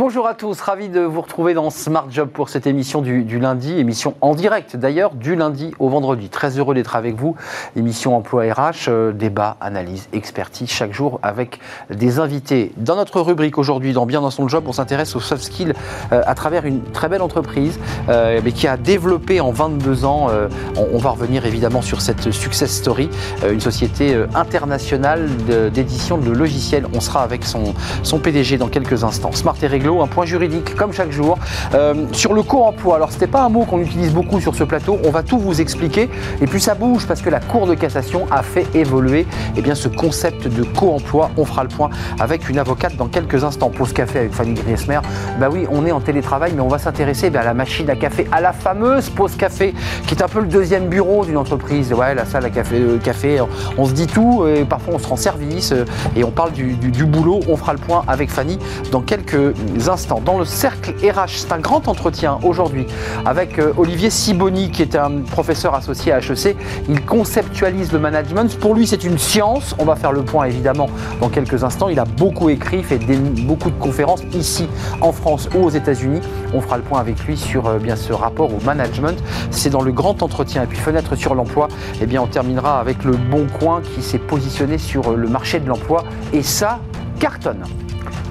Bonjour à tous, ravi de vous retrouver dans Smart Job pour cette émission du, lundi, émission en direct d'ailleurs, du lundi au vendredi. Très heureux d'être avec vous. Émission emploi RH, euh, débat, analyse, expertise, chaque jour avec des invités. Dans notre rubrique aujourd'hui, dans Bien dans son job, on s'intéresse aux soft skills euh, à travers une très belle entreprise euh, mais qui a développé en 22 ans, on, va revenir évidemment sur cette success story, une société internationale d'édition de, logiciels. On sera avec son, son PDG dans quelques instants. Smart et un point juridique comme chaque jour. Euh, sur le co-emploi, alors c'était pas un mot qu'on utilise beaucoup sur ce plateau, on va tout vous expliquer. Et puis ça bouge parce que la Cour de cassation a fait évoluer eh bien, ce concept de co-emploi. On fera le point avec une avocate dans quelques instants. Pause café avec Fanny Griesmer. Bah oui, on est en télétravail, mais on va s'intéresser bah, à la machine à café, à la fameuse pause café, qui est un peu le deuxième bureau d'une entreprise. Ouais, la salle à café, euh, on, se dit tout, et parfois on se rend service, euh, et on parle du, du boulot. On fera le point avec Fanny dans quelques instants. Dans le cercle RH, c'est un grand entretien aujourd'hui avec euh, Olivier Siboni, qui est un professeur associé à HEC. Il conceptualise le management. Pour lui, c'est une science. On va faire le point évidemment dans quelques instants. Il a beaucoup écrit, fait beaucoup de conférences ici en France ou aux États-Unis. On fera le point avec lui sur euh, bien ce rapport au management. C'est dans le grand entretien et puis fenêtre sur l'emploi. Eh bien, on terminera avec le Bon Coin qui s'est positionné sur euh, le marché de l'emploi et ça cartonne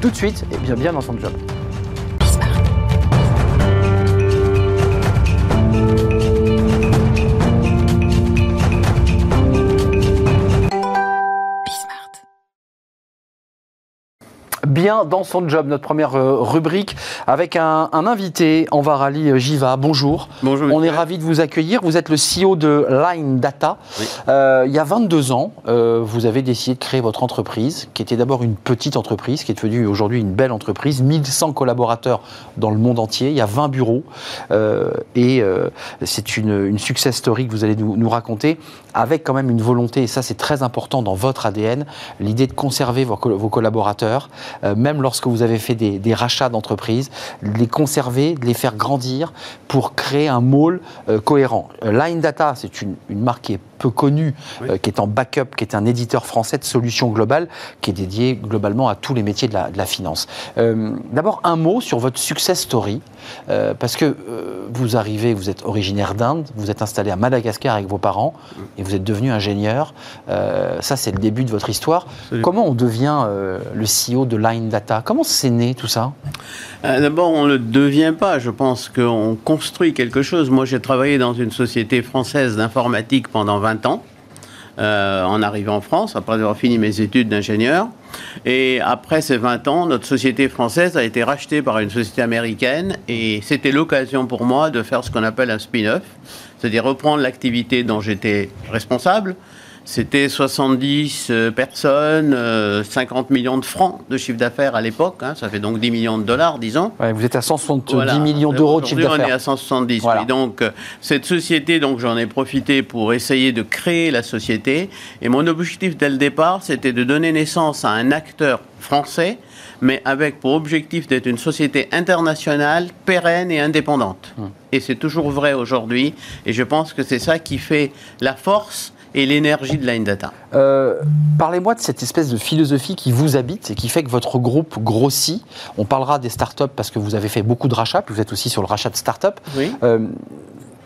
tout de suite et bien bien dans son job. Bien dans son job. Notre première euh, rubrique avec un, invité, Anvar Ali Jiva. Bonjour. Bonjour. On est ravi de vous accueillir. Vous êtes le CEO de Line Data. Euh, il y a 22 ans, euh, vous avez décidé de créer votre entreprise, qui était d'abord une petite entreprise, qui est devenue aujourd'hui une belle entreprise. 1100 collaborateurs dans le monde entier. Il y a 20 bureaux. et c'est une, success story que vous allez nous, nous raconter avec quand même une volonté, et ça c'est très important dans votre ADN, l'idée de conserver vos, collaborateurs, euh, même lorsque vous avez fait des, rachats d'entreprises, de les conserver, de les faire grandir pour créer un môle euh, cohérent. Euh, Line Data, c'est une, une marque qui est peu connu, euh, qui est en backup, qui est un éditeur français de solutions globales, qui est dédié globalement à tous les métiers de la, finance. D'abord, un mot sur votre success story, parce que vous arrivez, vous êtes originaire d'Inde, vous êtes installé à Madagascar avec vos parents, et vous êtes devenu ingénieur. ça, c'est le début de votre histoire. Comment on devient le CEO de Line Data? Comment c'est né tout ça? D'abord, on ne le devient pas. Je pense qu'on construit quelque chose. Moi, j'ai travaillé dans une société française d'informatique pendant 20 20 ans. Euh, en arrivant en France, après avoir fini mes études d'ingénieur. Et après ces 20 ans, notre société française a été rachetée par une société américaine et c'était l'occasion pour moi de faire ce qu'on appelle un spin-off, c'est-à-dire reprendre l'activité dont j'étais responsable, c'était 70 euh, personnes, 50 euh, millions de francs de chiffre d'affaires à l'époque. Hein. ça fait donc 10 millions de dollars, disons. vous êtes à 170 millions d'euros de chiffre d'affaires. on est à 170. donc, euh, cette société, donc j'en ai profité pour essayer de créer la société. Et mon objectif dès le départ, c'était de donner naissance à un acteur français mais avec pour objectif d'être une société internationale, pérenne et indépendante. Hum. Et c'est toujours vrai aujourd'hui, et je pense que c'est ça qui fait la force et l'énergie de Line Data. Euh, parlez-moi de cette espèce de philosophie qui vous habite et qui fait que votre groupe grossit. On parlera des startups parce que vous avez fait beaucoup de rachats, puis vous êtes aussi sur le rachat de startups. Oui. Euh,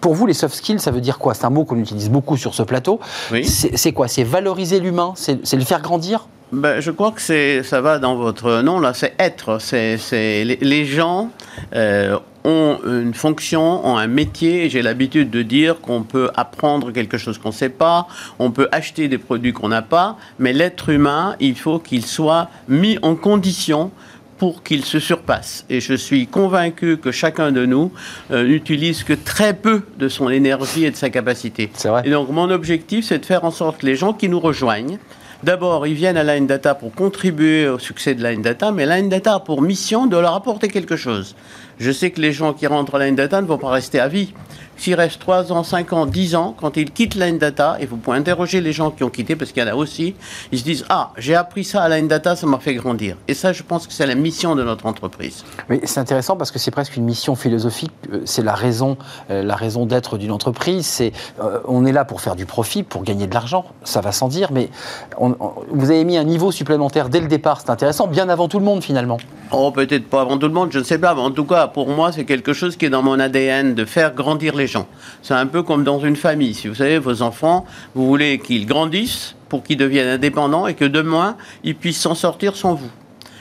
pour vous, les soft skills, ça veut dire quoi? C'est un mot qu'on utilise beaucoup sur ce plateau. Oui. C'est quoi? C'est valoriser l'humain? C'est le faire grandir? Ben, je crois que ça va dans votre nom là, c'est être. C'est les, les, gens euh, ont une fonction, ont un métier. J'ai l'habitude de dire qu'on peut apprendre quelque chose qu'on ne sait pas, on peut acheter des produits qu'on n'a pas, mais l'être humain, il faut qu'il soit mis en condition pour qu'il se surpasse. Et je suis convaincu que chacun de nous euh, n'utilise que très peu de son énergie et de sa capacité. Vrai. Et donc mon objectif, c'est de faire en sorte que les gens qui nous rejoignent, D'abord, ils viennent à Line Data pour contribuer au succès de Line Data, mais Line Data a pour mission de leur apporter quelque chose. Je sais que les gens qui rentrent à Line Data ne vont pas rester à vie. S'ils restent 3 ans, 5 ans, 10 ans, quand ils quittent Line Data, et vous pouvez interroger les gens qui ont quitté, parce qu'il y en a aussi, ils se disent Ah, j'ai appris ça à Line Data, ça m'a fait grandir. Et ça, je pense que c'est la mission de notre entreprise. Oui, c'est intéressant parce que c'est presque une mission philosophique. Euh, c'est la raison, euh, la raison d'être d'une entreprise. C'est, euh, on est là pour faire du profit, pour gagner de l'argent. Ça va sans dire, mais vous avez mis un niveau supplémentaire dès le départ. C'est intéressant, bien avant tout le monde finalement. Oh, peut-être pas avant tout le monde, je ne sais pas. Mais en tout cas, pour moi, c'est quelque chose qui est dans mon ADN de faire grandir les gens. C'est un peu comme dans une famille. Si vous savez, vos enfants, vous voulez qu'ils grandissent pour qu'ils deviennent indépendants et que demain, ils puissent s'en sortir sans vous.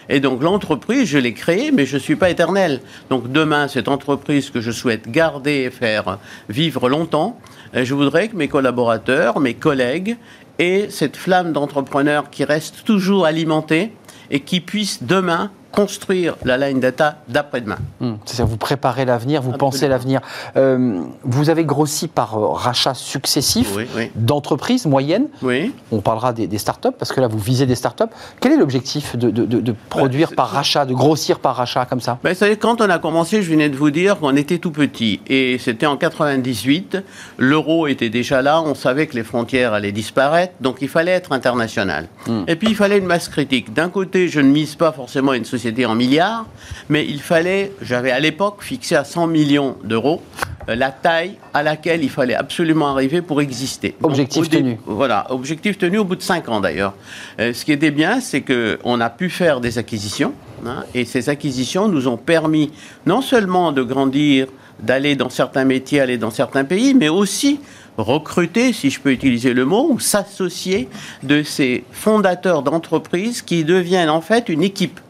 Et donc l'entreprise, je l'ai créée, mais je ne suis pas éternel. Donc demain, cette entreprise que je souhaite garder et faire vivre longtemps, euh, je voudrais que mes collaborateurs, mes collègues aient cette flamme d'entrepreneur qui reste toujours alimentée et qui puisse demain construire la line data d'après-demain. Hmm, c'est-à-dire vous préparez l'avenir, vous pensez l'avenir. Euh, vous avez grossi par euh, rachat successif d'entreprises moyennes. Oui. On parlera des, startups, parce que là, vous visez des startups. Quel est l'objectif de, produire bah, par rachat, de grossir par rachat comme ça? Ben, Quand on a commencé, je venais de vous dire qu'on était tout petit. Et c'était en 98. L'euro était déjà là. On savait que les frontières allaient disparaître. Donc il fallait être international. Hmm. Et puis il fallait une masse critique. D'un côté, je ne mise pas forcément une société c'était en milliards, mais il fallait, j'avais à l'époque fixé à 100 millions d'euros euh, la taille à laquelle il fallait absolument arriver pour exister. Objectif tenu. Voilà, objectif tenu au bout de 5 ans d'ailleurs. Euh, ce qui était bien, c'est qu'on a pu faire des acquisitions, hein, et ces acquisitions nous ont permis non seulement de grandir, d'aller dans certains métiers, aller dans certains pays, mais aussi recruter, si je peux utiliser le mot, ou s'associer de ces fondateurs d'entreprises qui deviennent en fait une équipe.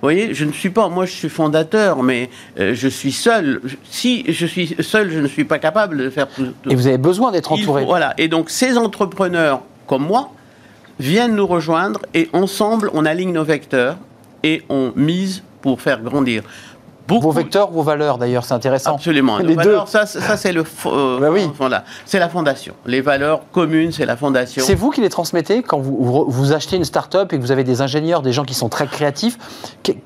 Vous voyez, je ne suis pas, moi je suis fondateur, mais euh, je suis seul. Si je suis seul, je ne suis pas capable de faire tout. Et vous avez besoin d'être entouré. voilà. Et donc ces entrepreneurs comme moi viennent nous rejoindre et ensemble on aligne nos vecteurs et on mise pour faire grandir. Vos vecteurs, vos valeurs d'ailleurs, c'est intéressant. Absolument. Les deux. ça, ça c'est le, euh, bah oui. c'est la fondation. Les valeurs communes, c'est la fondation. C'est vous qui les transmettez quand vous, vous achetez une start-up et que vous avez des ingénieurs, des gens qui sont très créatifs.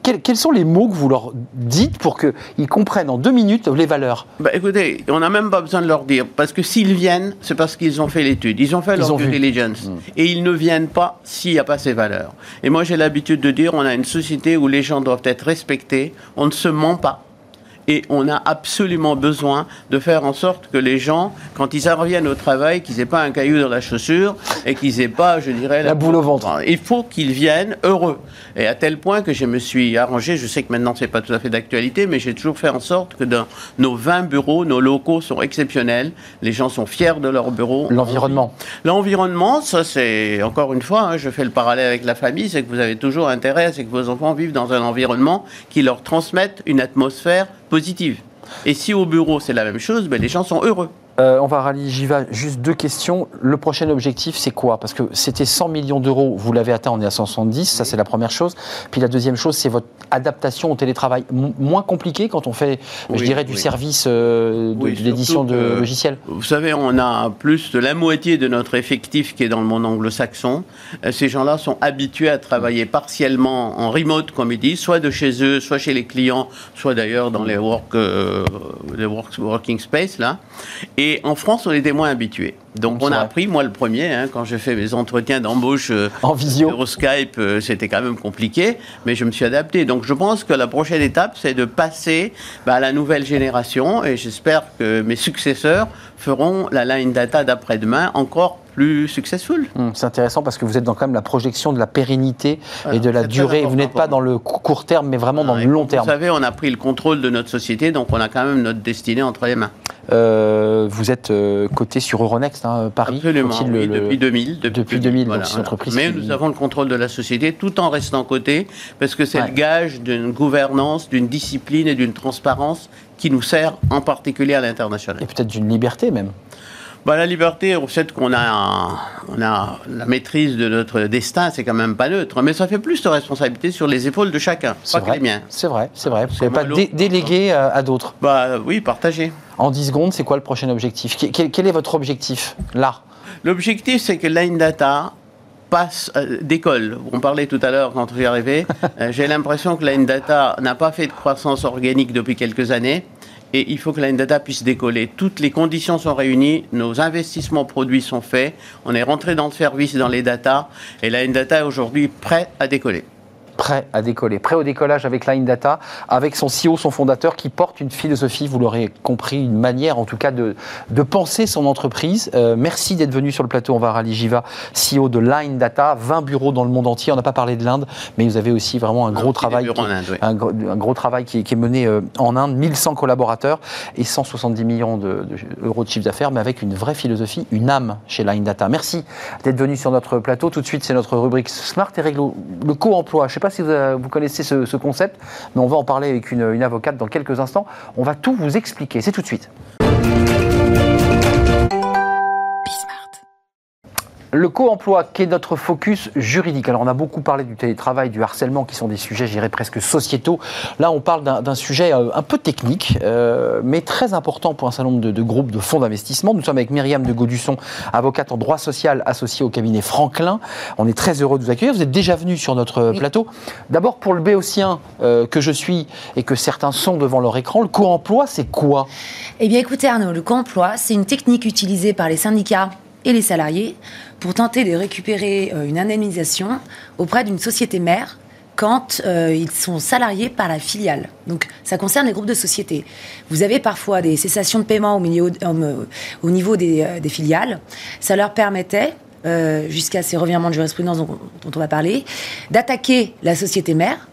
quels sont les mots que vous leur dites pour qu'ils comprennent en deux minutes les valeurs? Bah, Écoutez, on n'a même pas besoin de leur dire parce que s'ils viennent, c'est parce qu'ils ont fait l'étude, ils ont fait leur due diligence hmm. et ils ne viennent pas s'il n'y a pas ces valeurs. Et moi, j'ai l'habitude de dire, on a une société où les gens doivent être respectés, on ne se ment pas. Et on a absolument besoin de faire en sorte que les gens, quand ils reviennent au travail, qu'ils n'aient pas un caillou dans la chaussure et qu'ils n'aient pas, je dirais, la, boule au ventre. Il faut qu'ils viennent heureux. Et à tel point que je me suis arrangé, je sais que maintenant c'est pas tout à fait d'actualité, mais j'ai toujours fait en sorte que dans nos 20 bureaux, nos locaux sont exceptionnels. Les gens sont fiers de leur bureau. L'environnement. L'environnement, ça c'est encore une fois, hein, je fais le parallèle avec la famille, c'est que vous avez toujours intérêt, c'est que vos enfants vivent dans un environnement qui leur transmette une atmosphère positive. Et si au bureau c'est la même chose, ben, les gens sont heureux. Euh, on va rallier, j'y vais. Juste deux questions. Le prochain objectif, c'est quoi? Parce que c'était 100 millions d'euros, vous l'avez atteint, on est à 170, ça c'est la première chose. Puis la deuxième chose, c'est votre adaptation au télétravail. moins compliqué quand on fait, je dirais, du service euh, de, l'édition de logiciels Vous savez, on a plus de la moitié de notre effectif qui est dans le monde anglo-saxon. Euh, ces gens-là sont habitués à travailler partiellement en remote, comme ils disent, soit de chez eux, soit chez les clients, soit d'ailleurs dans les, work, les working space, là. Et en France, on était moins habitués. Donc on a appris, moi le premier, hein, quand j'ai fait mes entretiens d'embauche euh, en visio sur Skype, euh, c'était quand même compliqué, mais je me suis adapté. Donc je pense que la prochaine étape, c'est de passer bah, à la nouvelle génération, et j'espère que mes successeurs feront la line data d'après-demain encore plus successful. Hum, c'est intéressant parce que vous êtes dans quand même la projection de la pérennité et de la durée. Vous n'êtes pas dans le court terme, mais vraiment dans le long terme. Vous savez, on a pris le contrôle de notre société, donc on a quand même notre destinée entre les mains. Euh, vous êtes euh, coté sur Euronext, hein, Paris. Absolument, depuis 2000. Depuis, 2000, donc c'est une entreprise. Mais nous avons le contrôle de la société tout en restant coté, parce que c'est le gage d'une gouvernance, d'une discipline et d'une transparence qui nous sert en particulier à l'international. Et peut-être d'une liberté même. Bah, la liberté, au fait qu'on a, on a la maîtrise de notre destin, c'est quand même pas neutre. Mais ça fait plus de responsabilité sur les épaules de chacun, pas vrai, que les C'est vrai, c'est vrai. Vous ne pouvez pas déléguer à, d'autres. Bah oui, partager. En 10 secondes, c'est quoi le prochain objectif? Quel, est votre objectif là? L'objectif, c'est que Line Data passe d'école. On parlait tout à l'heure quand vous y arrivez. J'ai l'impression que la Data n'a pas fait de croissance organique depuis quelques années et il faut que la data puisse décoller. Toutes les conditions sont réunies, nos investissements produits sont faits, on est rentré dans le service dans les data, et la data est aujourd'hui prête à décoller prêt à décoller, prêt au décollage avec Line Data, avec son CEO, son fondateur, qui porte une philosophie, vous l'aurez compris, une manière en tout cas de, de penser son entreprise. Euh, merci d'être venu sur le plateau. On va Ali Jiva, CEO de Line Data, 20 bureaux dans le monde entier. On n'a pas parlé de l'Inde, mais vous avez aussi vraiment un gros travail, qui, un, gros travail qui, est mené euh, en Inde, 1100 collaborateurs et 170 millions d'euros de, de chiffre d'affaires, mais avec une vraie philosophie, une âme chez Line Data. Merci d'être venu sur notre plateau. Tout de suite, c'est notre rubrique Smart et Réglo, le co-emploi. Je sais pas si vous, connaissez ce, concept, mais on va en parler avec une avocate dans quelques instants. On va tout vous expliquer. C'est tout de suite. Le co-emploi, qui est notre focus juridique. Alors, on a beaucoup parlé du télétravail, du harcèlement, qui sont des sujets, je dirais, presque sociétaux. Là, on parle d'un sujet euh, un peu technique, euh, mais très important pour un certain nombre de, groupes de fonds d'investissement. Nous sommes avec Myriam de Gaudusson, avocate en droit social associée au cabinet Franklin. On est très heureux de vous accueillir. Vous êtes déjà venu sur notre plateau. D'abord, pour le béotien euh, que je suis et que certains sont devant leur écran, le co-emploi, c'est quoi? Eh bien, écoutez, Arnaud, le co-emploi, c'est une technique utilisée par les syndicats et les salariés pour tenter de récupérer euh, une indemnisation auprès d'une société mère quand euh, ils sont salariés par la filiale. Donc ça concerne les groupes de sociétés. Vous avez parfois des cessations de paiement au, euh, au niveau des, des, filiales. Ça leur permettait, jusqu'à ces revirements de jurisprudence dont, dont on va parler, d'attaquer la société mère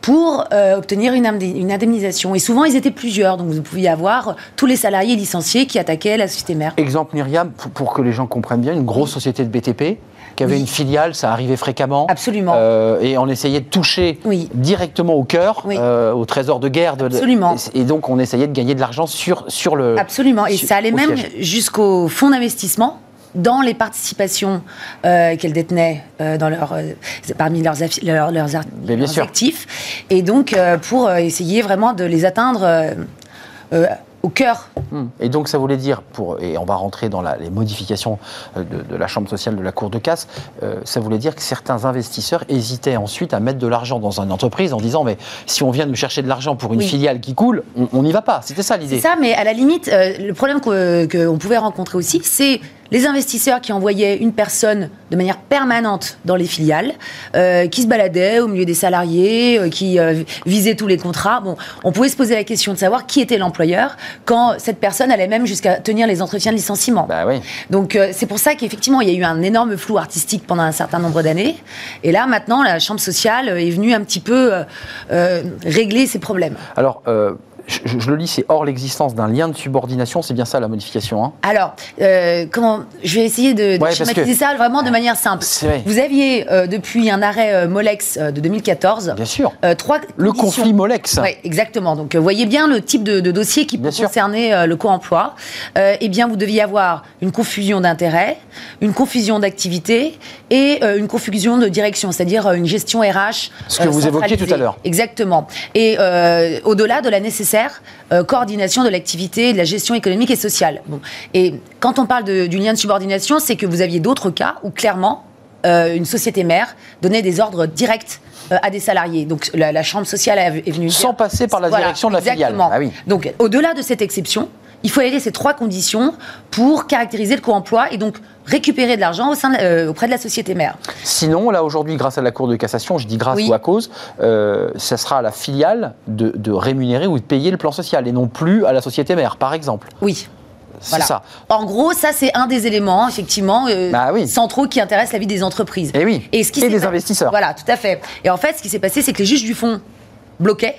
pour euh, obtenir une, indemnisation. Et souvent, ils étaient plusieurs. Donc, vous pouviez avoir tous les salariés licenciés qui attaquaient la société mère. Exemple, Myriam, pour, que les gens comprennent bien, une grosse société de BTP qui avait une filiale, ça arrivait fréquemment. Absolument. Euh, et on essayait de toucher directement au cœur, euh, au trésor de guerre. De, Absolument. Et, donc, on essayait de gagner de l'argent sur, sur le. Absolument. Et ça allait même jusqu'au fonds d'investissement dans les participations euh, qu'elles détenaient euh, dans leur, euh, parmi leurs, leurs, actifs, et donc pour essayer vraiment de les atteindre au cœur. Hmm. Et donc ça voulait dire, pour, et on va rentrer dans les modifications de, de, la Chambre sociale de la Cour de casse, ça voulait dire que certains investisseurs hésitaient ensuite à mettre de l'argent dans une entreprise en disant mais si on vient nous chercher de l'argent pour une filiale qui coule, on n'y va pas. C'était ça l'idée. C'est ça, mais à la limite, le problème qu'on pouvait rencontrer aussi, c'est les investisseurs qui envoyaient une personne de manière permanente dans les filiales, euh, qui se baladaient au milieu des salariés, euh, qui euh, visaient tous les contrats. Bon, on pouvait se poser la question de savoir qui était l'employeur quand cette personne allait même jusqu'à tenir les entretiens de licenciement. Bah oui. Donc c'est pour ça qu'effectivement il y a eu un énorme flou artistique pendant un certain nombre d'années. Et là maintenant la chambre sociale est venue un petit peu régler ces problèmes. Alors je, le lis, c'est hors l'existence d'un lien de subordination, c'est bien ça la modification hein Alors, euh, je vais essayer de, schématiser ça vraiment de manière simple. Vous aviez euh, depuis un arrêt euh, Molex de 2014, bien sûr, trois le conflit Molex. Oui, exactement. Donc, voyez bien le type de, dossier qui peut concerner le co-emploi. eh bien, vous deviez avoir une confusion d'intérêts, une confusion d'activités et une confusion de direction, c'est-à-dire une gestion RH. Ce que vous évoquiez tout à l'heure. Exactement. Et au-delà de la nécessaire euh, coordination de l'activité, de la gestion économique et sociale. Et quand on parle du lien de subordination, c'est que vous aviez d'autres cas où clairement euh, une société mère donnait des ordres directs euh, à des salariés. Donc la, chambre sociale est venue sans passer par la direction de la filiale. Ah oui. Donc au-delà de cette exception, il faut aller ces trois conditions pour caractériser le co-emploi et donc récupérer de l'argent euh, auprès de la société mère. Sinon, là aujourd'hui, grâce à la Cour de cassation, je dis grâce ou à cause, euh, ça sera à la filiale de, rémunérer ou de payer le plan social et non plus à la société mère, par exemple. Oui. Ça. En gros, ça c'est un des éléments effectivement euh, bah centraux qui intéressent la vie des entreprises. Et oui. Et, ce qui et des investisseurs. Voilà, tout à fait. Et en fait, ce qui s'est passé, c'est que les juges du fonds bloquaient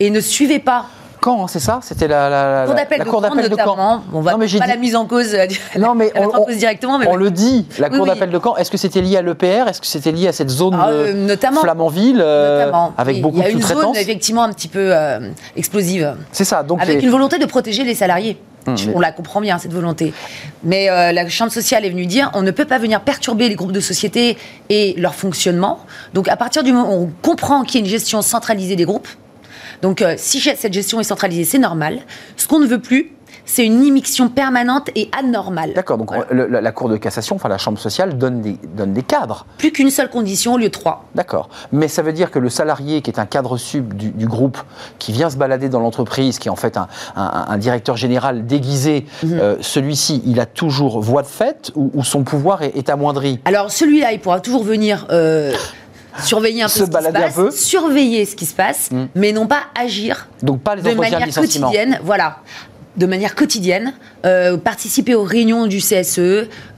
et ne suivaient pas hein, c'est ça? C'était la, la, cour d'appel de, cour d'appel de Caen. On va non, mais pas la mise en cause, euh, non, mais on, directement. Mais on le dit, la cour d'appel de Caen. Est-ce que c'était lié à l'EPR Est-ce que c'était lié à cette zone ah, euh, notamment, Flamanville euh, notamment. avec beaucoup de sous-traitance Il y a une zone effectivement un petit peu explosive. C'est ça. Donc avec une volonté de protéger les salariés. Hum, on la comprend bien, cette volonté. Mais la Chambre sociale est venue dire on ne peut pas venir perturber les groupes de société et leur fonctionnement. Donc, à partir du moment où on comprend qu'il y a une gestion centralisée des groupes, donc, euh, si cette gestion est centralisée, c'est normal. Ce qu'on ne veut plus, c'est une immixtion permanente et anormale. D'accord, donc Voilà. le- la, Cour de cassation, enfin la Chambre sociale, donne des, donne des cadres. Plus qu'une seule condition au lieu de trois. D'accord. Mais ça veut dire que le salarié qui est un cadre sub du, du groupe, qui vient se balader dans l'entreprise, qui est en fait un, un- un directeur général déguisé, Mhm. euh, celui-ci, il a toujours voix de fait ou, ou son pouvoir est, est amoindri? Alors celui-là, il pourra toujours venir euh, surveiller un peu Se ce qui se passe, peu. surveiller ce qui se passe, Mm. mais non pas agir Donc pas les de manière quotidienne. Voilà. De manière quotidienne, euh, participer aux réunions du CSE,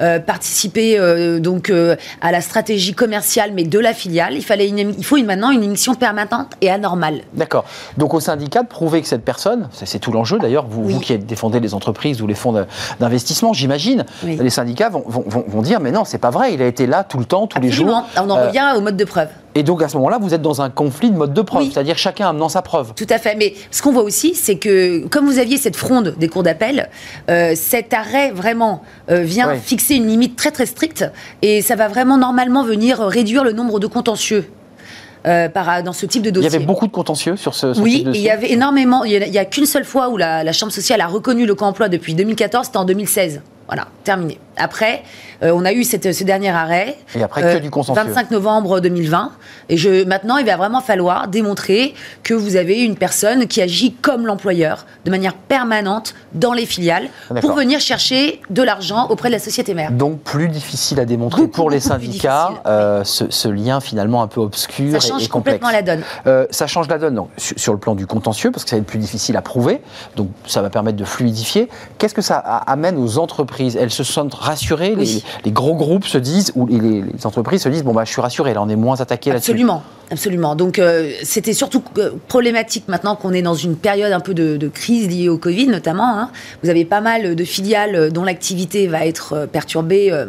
euh, participer euh, donc à la stratégie commerciale, mais de la filiale. Il fallait, une- il faut une- maintenant une émission permanente et anormale. D'accord. Donc au syndicat de prouver que cette personne, c'est tout l'enjeu d'ailleurs, vous, Oui. vous qui défendez les entreprises ou les fonds d'investissement, j'imagine, Oui. les syndicats vont, vont- vont- vont dire mais non, c'est pas vrai, il a été là tout le temps, tous les jours. On en revient au mode de preuve. Et donc à ce moment-là, vous êtes dans un conflit de mode de preuve, Oui. c'est-à-dire chacun amenant sa preuve. Tout à fait. Mais ce qu'on voit aussi, c'est que comme vous aviez cette fronde des cours d'appel, euh, cet arrêt vraiment euh, vient Ouais. fixer une limite très très stricte et ça va vraiment normalement venir réduire le nombre de contentieux. euh, par, dans ce type de Il y dossier. avait beaucoup de contentieux sur ce, ce Oui, type de et il y dossier avait énormément. Il n'y a, qu'une seule fois où la, la Chambre sociale a reconnu le co-emploi depuis 2014, c'était en 2016. Voilà, terminé. Après, euh, on a eu cette- ce dernier arrêt. Et après, que du consensueux. 25 novembre 2020. Et je, maintenant, il va vraiment falloir démontrer que vous avez une personne qui agit comme l'employeur, de manière permanente, dans les filiales, pour venir chercher de l'argent auprès de la société mère. Donc plus difficile à démontrer Beaucoup, pour les syndicats, euh, ce, ce lien finalement un peu obscur Ça change et, complètement la donne. Euh, ça change la donne donc, sur, sur le plan du contentieux, parce que ça va être plus difficile à prouver, donc ça va permettre de fluidifier. Qu'est-ce que ça amène aux entreprises Elles se sentent rassurées les, Oui. les gros groupes se disent, ou les, les entreprises se disent, bon bah je suis rassuré, là on est moins attaqué là-dessus. Absolument, absolument. Donc euh, c'était surtout euh, problématique maintenant qu'on est dans une période un peu de, de crise liée au Covid notamment. hein. Vous avez pas mal de filiales euh, dont l'activité va être perturbée, euh,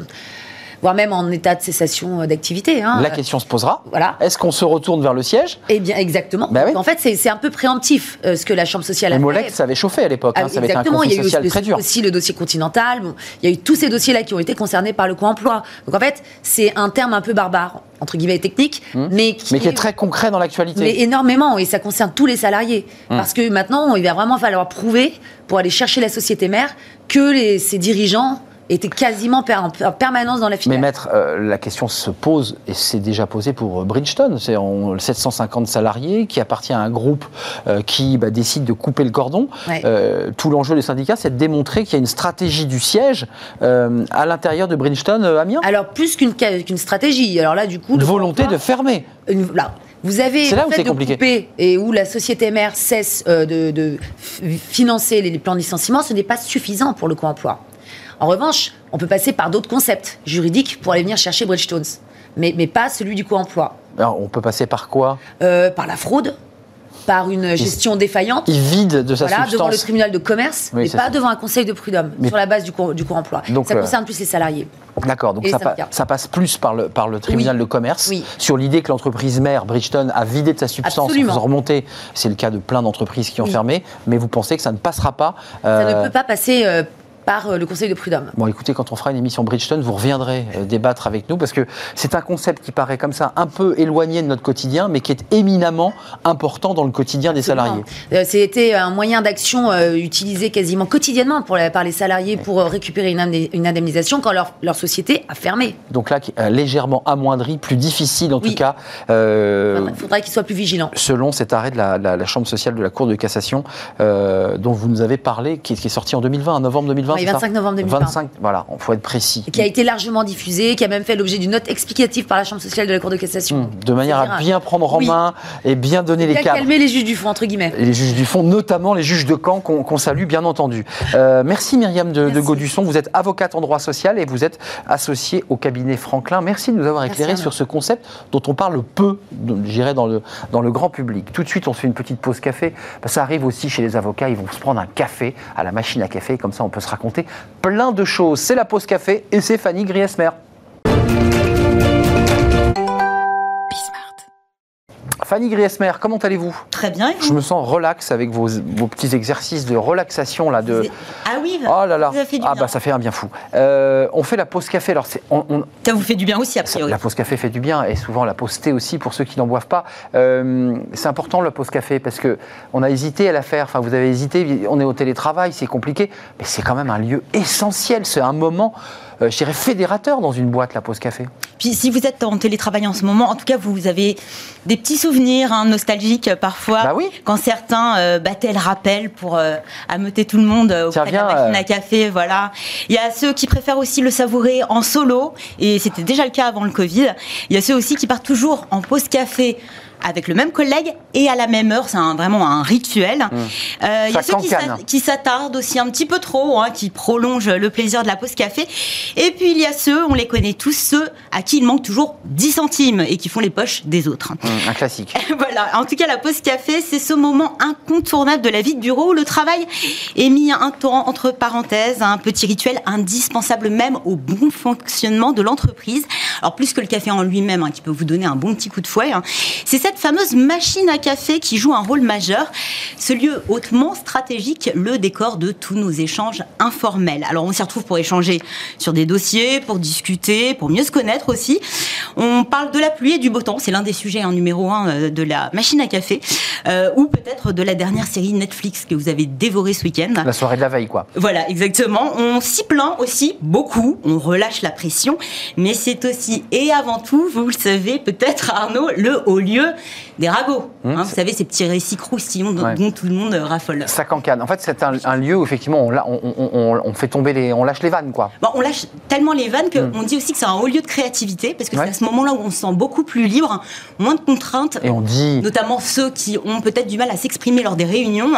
voire même en état de cessation euh, d'activité. hein. La question se posera. Voilà. Est-ce qu'on se retourne vers le siège? Eh bien, exactement. Bah oui. En fait, c'est un peu préemptif euh, ce que la Chambre sociale a fait. Molex, ça avait chauffé à l'époque, hein, Ah, ça avait été un exactement, il y a eu social aussi, très dur. aussi le dossier continental. Bon, il y a eu tous ces dossiers-là qui ont été concernés par le co-emploi. Donc en fait, c'est un terme un peu barbare, entre guillemets technique, mais qui. Mais qui est très concret dans l'actualité. mais énormément, et ça concerne tous les salariés. Hum. Parce que maintenant, il va vraiment falloir prouver, pour aller chercher la société mère, que les, ces dirigeants étaient quasiment en en permanence dans la Mais filiale. maître, euh, la question se pose, et c'est déjà posé pour euh, Bridgestone, c'est en 750 salariés qui appartient à un groupe euh, qui bah, décide de couper le cordon. Ouais. Euh, tout l'enjeu des syndicats, c'est de démontrer qu'il y a une stratégie du siège à l'intérieur de Bridgestone Amiens. Alors, plus qu'une stratégie. Alors là, du coup. Une volonté de fermer. une- là, vous avez C'est là le où fait c'est de compliqué. couper et où la société mère cesse de, financer les plans de licenciement, ce n'est pas suffisant pour le co-emploi. En revanche, on peut passer par d'autres concepts juridiques pour aller venir chercher Bridgestones, mais, mais pas celui du co-emploi. Alors, on peut passer par quoi? Euh, par la fraude, par une gestion défaillante. Il vide de sa Voilà, devant le substance. tribunal de commerce, Oui, mais c'est pas ça. devant un conseil de prud'homme, Mais- sur la base du, co- du co-emploi. Donc, Ça euh, concerne plus les salariés. D'accord, donc Et ça, pa- passe plus par le, par le tribunal Oui. de commerce Oui. sur l'idée que l'entreprise mère, Bridgestone, a vidé de sa substance en Absolument. faisant remonter. C'est le cas de plein d'entreprises qui ont fermé, mais vous pensez que ça ne passera pas Ça euh, ne peut pas passer euh, par euh, le conseil de prud'homme. Bon, écoutez, quand on fera une émission Bridgestone, vous reviendrez euh, débattre avec nous parce que c'est un concept qui paraît comme ça un peu éloigné de notre quotidien, mais qui est éminemment important dans le quotidien des salariés. Euh, C'était un moyen d'action utilisé quasiment quotidiennement pour la- par les salariés pour récupérer une, indemni- une indemnisation quand leur, leur société a fermé. Donc là, qui- légèrement amoindri, plus difficile en Oui. tout cas, euh, Il faudrait qu'ils soient plus vigilants. selon cet arrêt de la, la- la Chambre sociale de la Cour de cassation euh, dont vous nous avez parlé, qui qui est sorti en 2020, en novembre 2020. Oui, c'est ça 25 novembre 2020. 25, voilà, il faut être précis. Qui a été largement diffusé, qui a même fait l'objet d'une note explicative par la Chambre sociale de la Cour de cassation. Hum, De manière à bien prendre en Oui. main et bien donner les Bien cadres. calmer les juges du fond, entre guillemets. Et les juges du fond, notamment les juges de camp qu'on salue bien entendu. Euh, merci Myriam de. Gaudusson, vous êtes avocate en droit social et vous êtes associée au cabinet Franklin. Merci de nous avoir éclairé sur ce concept dont on parle peu, dirais, dans le, dans le grand public. Tout de suite, on se fait une petite pause café. Ça arrive aussi chez les avocats, ils vont se prendre un café à la machine à café, comme ça on peut se raconter plein de choses. C'est la pause café et c'est Fanny Griesmer. Fanny Griesmer, comment allez-vous? Très bien. Je me sens relax avec vos, vos petits exercices de relaxation là. De... Ah oui. Oh là là. Ça fait du ah bien. bah ça fait un bien fou. Euh, on fait la pause café. Alors c'est, on- on- Ça vous fait du bien aussi, a priori. la pause café fait du bien et souvent la pause thé aussi pour ceux qui n'en boivent pas. Euh, c'est important la pause café parce que on a hésité à la faire. Enfin vous avez hésité. On est au télétravail, c'est compliqué, mais c'est quand même un lieu essentiel. C'est un moment, euh, je dirais fédérateur dans une boîte la pause café. Puis si vous êtes en télétravail en ce moment, en tout cas, vous avez des petits souvenirs hein, nostalgiques euh, parfois. Bah oui. Quand certains euh, battaient le rappel pour euh, ameuter tout le monde euh, Tiens, auprès de la machine euh. à café, voilà. Il y a ceux qui préfèrent aussi le savourer en solo, et c'était déjà le cas avant le Covid. Il y a ceux aussi qui partent toujours en pause café avec le même collègue et à la même heure, c'est vraiment un rituel. Euh, il y a Mmh. Ceux qui s'attardent aussi un petit peu trop, hein, qui prolongent le plaisir de la pause café. Et puis il y a ceux, on les connaît tous, ceux à qui il manque toujours 10 centimes et qui font les poches des autres. Hum, un classique. voilà, en tout cas la pause café, c'est ce moment incontournable de la vie de bureau où le travail est mis un temps entre parenthèses, un petit rituel indispensable même au bon fonctionnement de l'entreprise. Alors plus que le café en lui-même, hein, qui peut vous donner un bon petit coup de fouet, hein, c'est cette fameuse machine à café qui joue un rôle majeur. Ce lieu hautement stratégique, le décor de tous nos échanges informels. Alors on s'y retrouve pour échanger sur des dossiers, pour discuter, pour mieux se connaître aussi. On parle de la pluie et du beau temps, c'est l'un des sujets en numéro un euh, de la machine à café, euh, ou peut-être de la dernière série Netflix que vous avez dévorée ce week-end. La soirée de la veille quoi. Voilà, exactement. On s'y plaint aussi beaucoup, on relâche la pression, mais c'est aussi et avant tout, vous le savez peut-être Arnaud, le haut lieu des ragots. Mmh, Hein, vous savez, ces petits récits croustillants dont, Ouais. dont tout le monde euh, raffole. Ça cancane. En fait, c'est un, un lieu où effectivement on, la- on- on- on- on fait tomber les, on lâche les vannes quoi. Bon, on lâche tellement les vannes qu'on dit aussi que c'est un haut lieu de créativité, parce que Mmh. Ouais. c'est à ce moment-là où on se sent beaucoup plus libre, moins de contraintes. Et on dit Notamment ceux qui ont peut-être du mal à s'exprimer lors des réunions,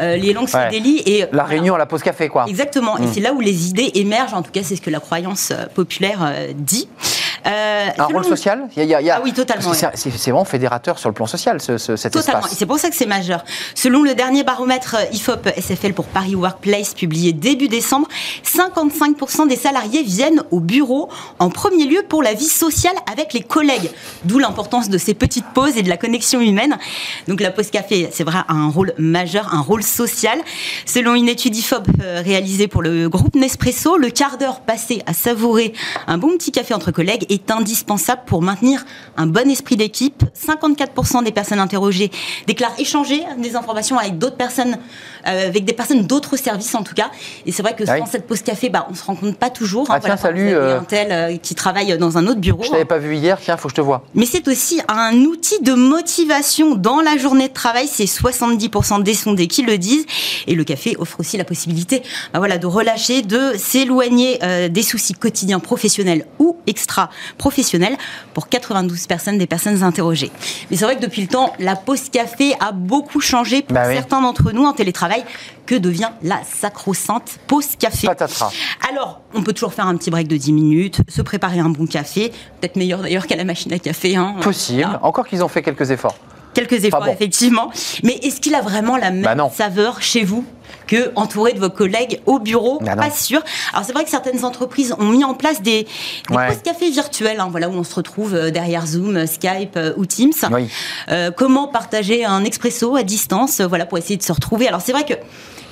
euh, les langues se Mmh. Ouais. délient et la voilà. réunion à la pause café quoi. Exactement, et c'est là où les idées émergent, en tout cas c'est ce que la croyance euh, populaire dit. Euh, Un rôle social? Il y a- il y a- il y a- Ah oui, totalement, C'est vraiment fédérateur sur le plan social, ce, ce- cet Totalement, et espace. c'est pour ça que c'est majeur. Selon le dernier baromètre euh, IFOP SFL pour Paris Workplace publié début décembre, 55% des salariés viennent au bureau en premier lieu pour la vie sociale avec les collègues. D'où l'importance de ces petites pauses et de la connexion humaine. Donc la pause café, c'est vrai, a un rôle majeur, un rôle social. Selon une étude IFOP euh, réalisée pour le groupe Nespresso, le quart d'heure passé à savourer un bon petit café entre collègues est indispensable pour maintenir un bon esprit d'équipe. 54% des personnes interrogées déclarent échanger des informations avec d'autres personnes, euh, avec des personnes d'autres services en tout cas. Et c'est vrai que Ah sans oui. cette pause café, bah, on se rend compte pas toujours. Ah tiens, quand salut, euh, un tel euh, qui travaille dans un autre bureau. Je t'avais pas vu hier, tiens, faut que je te vois. Mais c'est aussi un outil de motivation dans la journée de travail. C'est 70% des sondés qui le disent. Et le café offre aussi la possibilité bah voilà, de relâcher, de s'éloigner euh, des soucis quotidiens professionnels ou extra-professionnels pour 92 personnes des personnes interrogées. Mais c'est vrai que depuis le temps, la pause café a beaucoup changé pour Bah oui. certains d'entre nous en télétravail. Que devient la sacro-sainte pause café Patatras. alors, on peut toujours faire un petit break de 10 minutes, se préparer un bon café, peut-être meilleur d'ailleurs qu'à la machine à café. Hein. Possible. Encore qu'ils ont fait quelques efforts. Quelques efforts, bon. effectivement. Mais est-ce qu'il a vraiment la même Bah non. saveur chez vous que entouré de vos collègues au bureau Bah. Pas sûr. Alors c'est vrai que certaines entreprises ont mis en place des, des Ouais. pauses café virtuelles, hein, voilà où on se retrouve euh, derrière Zoom, Skype euh, ou Teams. Oui. Euh, comment partager un expresso à distance, euh, voilà pour essayer de se retrouver? Alors c'est vrai que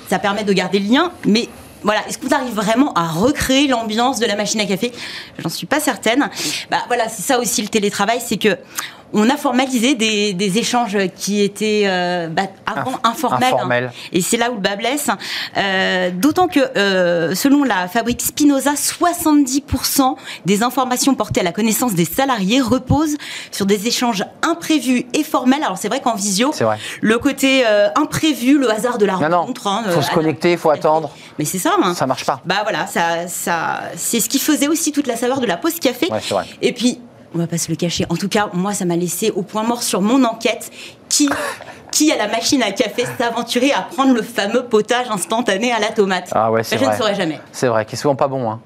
ça permet de garder le lien, mais voilà, est-ce que vous arrivez vraiment à recréer l'ambiance de la machine à café? J'en suis pas certaine. Bah voilà, c'est ça aussi le télétravail, c'est que on a formalisé des, des échanges qui étaient euh, bah, avant Inf- informels. Et c'est là où le bas blesse. Euh, D'autant que, euh, selon la fabrique Spinoza, 70% des informations portées à la connaissance des salariés reposent sur des échanges imprévus et formels. Alors c'est vrai qu'en visio, vrai. le côté imprévu, le hasard de la Non, rencontre. hein, Faut se connecter, faut attendre. Mais c'est ça. hein. Ça marche pas. Bah voilà, ça, ça, c'est ce qui faisait aussi toute la saveur de la pause café. Ouais, vrai. Et puis, on va pas se le cacher. En tout cas, moi, ça m'a laissé au point mort sur mon enquête. Qui, qui à la machine à café s'aventurer à prendre le fameux potage instantané à la tomate? Ah ouais, c'est Je vrai. ne saurais jamais. C'est vrai, qui est souvent pas bon. hein.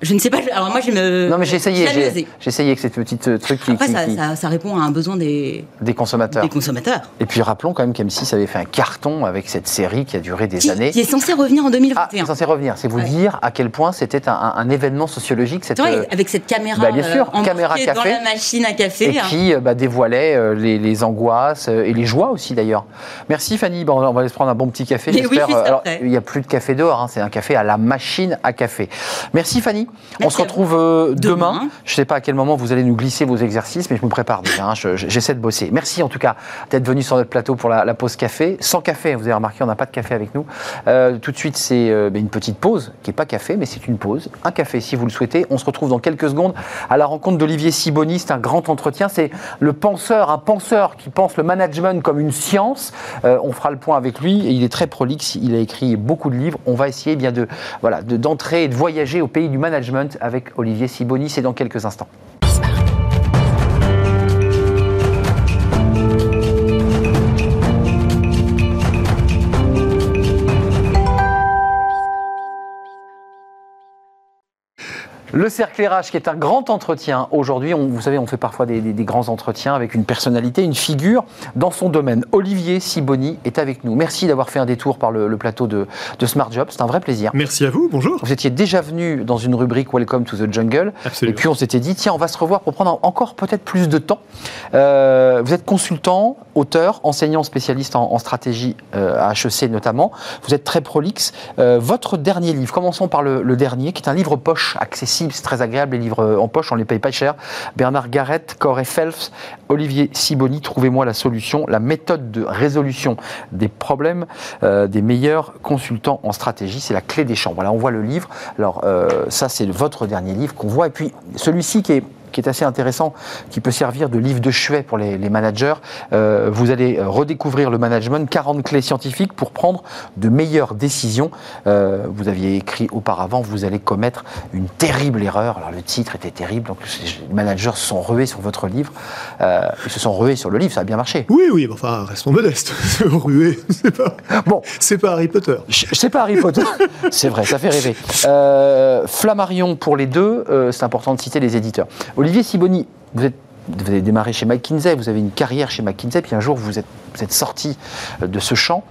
Je ne sais pas. Alors moi, je me. Non, mais j'ai essayé. J'ai essayé avec cette petite euh, truc qui. Après, qui, ça, qui... Ça, ça, répond à un besoin des. Des consommateurs. Des consommateurs. Et puis rappelons quand même qu'M6 avait fait un carton avec cette série qui a duré des qui, années. Qui est censé revenir en 2021. Ah, qui est censé revenir. C'est vous ouais. dire à quel point c'était un, un, événement sociologique. Cette, ouais, avec cette caméra. Bah, bien sûr, euh, caméra café. Dans la machine à café. Et hein. qui bah, dévoilait euh, les, les, angoisses euh, et les joies aussi d'ailleurs. Merci Fanny. Bon, on va aller se prendre un bon petit café. Oui, Alors, il n'y a plus de café dehors. Hein. C'est un café à la machine à café. Merci Fanny. On se retrouve demain. demain. Je ne sais pas à quel moment vous allez nous glisser vos exercices, mais je me prépare déjà. Hein. J'essaie de bosser. Merci en tout cas d'être venu sur notre plateau pour la, la, pause café. Sans café, vous avez remarqué, on n'a pas de café avec nous. Euh, tout de suite, c'est euh, une petite pause, qui n'est pas café, mais c'est une pause. Un café si vous le souhaitez. On se retrouve dans quelques secondes à la rencontre d'Olivier Siboni. C'est un grand entretien. C'est le penseur, un penseur qui pense le management comme une science. Euh, on fera le point avec lui. Et il est très prolixe. Il a écrit beaucoup de livres. On va essayer bien de voilà d'entrer et de voyager au pays du management avec Olivier Siboni. C'est dans quelques instants. Le cercle RH, qui est un grand entretien aujourd'hui. Vous savez, on fait parfois des, des, des, grands entretiens avec une personnalité, une figure dans son domaine. Olivier Siboni est avec nous. Merci d'avoir fait un détour par le, le plateau de, de, Smart Job. C'est un vrai plaisir. Merci à vous. Bonjour. Vous étiez déjà venu dans une rubrique Welcome to the Jungle. Absolument. Et puis on s'était dit, tiens, on va se revoir pour prendre encore peut-être plus de temps. Euh, vous êtes consultant, auteur, enseignant spécialiste en, en stratégie euh, à HEC notamment. Vous êtes très prolixe. Euh, votre dernier livre, commençons par le, le dernier, qui est un livre poche accessible c'est très agréable, les livres en poche, on ne les paye pas cher. Bernard Garrett, Corey Phelps, Olivier Siboni, trouvez-moi la solution, la méthode de résolution des problèmes euh, des meilleurs consultants en stratégie, c'est la clé des champs. Voilà, on voit le livre. Alors euh, ça, c'est votre dernier livre qu'on voit. Et puis celui-ci qui est qui est assez intéressant, qui peut servir de livre de chevet pour les, les managers. Euh, vous allez redécouvrir le management, 40 clés scientifiques pour prendre de meilleures décisions. Euh, vous aviez écrit auparavant, vous allez commettre une terrible erreur. Alors le titre était terrible, donc les managers se sont rués sur votre livre. Euh, ils se sont rués sur le livre, ça a bien marché. Oui, oui, enfin, restons modestes. rués, c'est pas, bon. c'est pas Harry Potter. C'est pas Harry Potter, c'est vrai, ça fait rêver. Flammarion pour les deux, c'est important de citer les éditeurs. Olivier Siboni, vous, avez démarré chez McKinsey, vous avez une carrière chez McKinsey, puis un jour vous êtes, sorti de ce champ.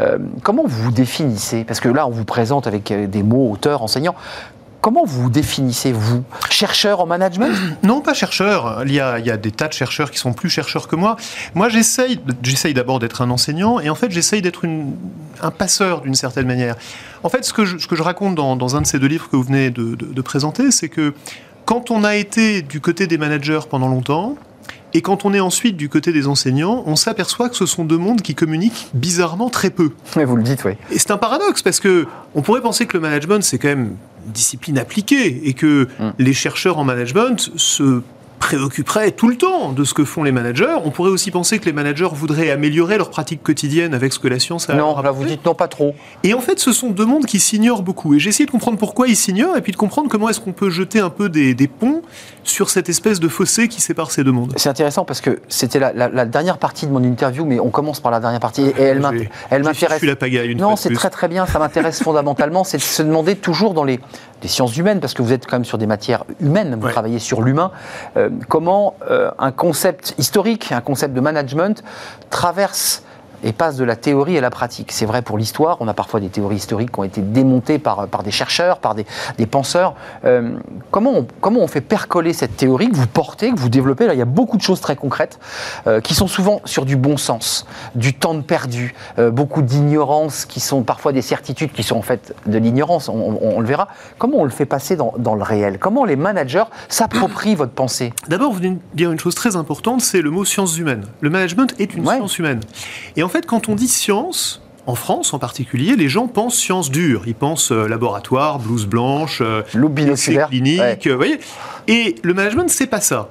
Euh, comment vous vous définissez? Parce que là, on vous présente avec des mots auteurs, enseignants. Comment vous vous définissez, vous? Chercheur en management? Non, pas chercheur. Il y, a, des tas de chercheurs qui sont plus chercheurs que moi. Moi, j'essaye, d'abord d'être un enseignant, et en fait, j'essaye d'être un passeur d'une certaine manière. En fait, ce que je, raconte dans, un de ces deux livres que vous venez de présenter, c'est que quand on a été du côté des managers pendant longtemps, et quand on est ensuite du côté des enseignants, on s'aperçoit que ce sont deux mondes qui communiquent bizarrement très peu. Mais vous le dites, oui. Et c'est un paradoxe parce que on pourrait penser que le management c'est quand même une discipline appliquée et que mm. les chercheurs en management se préoccuperait tout le temps de ce que font les managers. On pourrait aussi penser que les managers voudraient améliorer leur pratique quotidienne avec ce que la science a Non, là vous dites non, pas trop. Et en fait, ce sont deux mondes qui s'ignorent beaucoup. Et j'ai essayé de comprendre pourquoi ils s'ignorent et puis de comprendre comment est-ce qu'on peut jeter un peu des, des, ponts sur cette espèce de fossé qui sépare ces deux mondes. C'est intéressant parce que c'était la, la, la, dernière partie de mon interview, mais on commence par la dernière partie et elle m'intéresse. la pagaille une Non, c'est très très bien, ça m'intéresse fondamentalement, c'est de se demander toujours dans les, les, sciences humaines, parce que vous êtes quand même sur des matières humaines, vous ouais. travaillez sur l'humain, euh, comment euh, un concept historique, un concept de management traverse et passe de la théorie à la pratique. C'est vrai pour l'histoire, on a parfois des théories historiques qui ont été démontées par, par des chercheurs, par des, des penseurs. Euh, comment, on, comment on fait percoler cette théorie que vous portez, que vous développez Là, il y a beaucoup de choses très concrètes euh, qui sont souvent sur du bon sens, du temps de perdu, euh, beaucoup d'ignorance qui sont parfois des certitudes qui sont en fait de l'ignorance, on, on, on, le verra. Comment on le fait passer dans, dans le réel? Comment les managers s'approprient votre pensée? D'abord, vous venez de dire une chose très importante, c'est le mot sciences humaines. Le management est une ouais. science humaine. Et en fait, quand on dit science, en France en particulier, les gens pensent science dure. Ils pensent euh, laboratoire, blouse blanche, euh, clinique, ouais. euh, voyez. Et le management, c'est pas ça.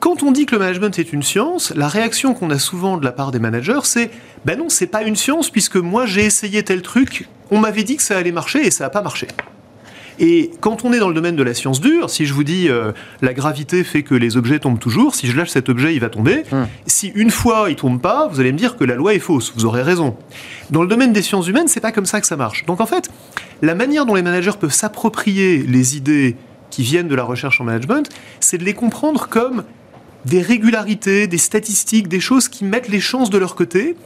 Quand on dit que le management est une science, la réaction qu'on a souvent de la part des managers, c'est ben non, c'est pas une science puisque moi j'ai essayé tel truc, on m'avait dit que ça allait marcher et ça n'a pas marché. Et quand on est dans le domaine de la science dure, si je vous dis euh, la gravité fait que les objets tombent toujours, si je lâche cet objet, il va tomber. Mmh. Si une fois il tombe pas, vous allez me dire que la loi est fausse. Vous aurez raison. Dans le domaine des sciences humaines, c'est pas comme ça que ça marche. Donc en fait, la manière dont les managers peuvent s'approprier les idées qui viennent de la recherche en management, c'est de les comprendre comme des régularités, des statistiques, des choses qui mettent les chances de leur côté,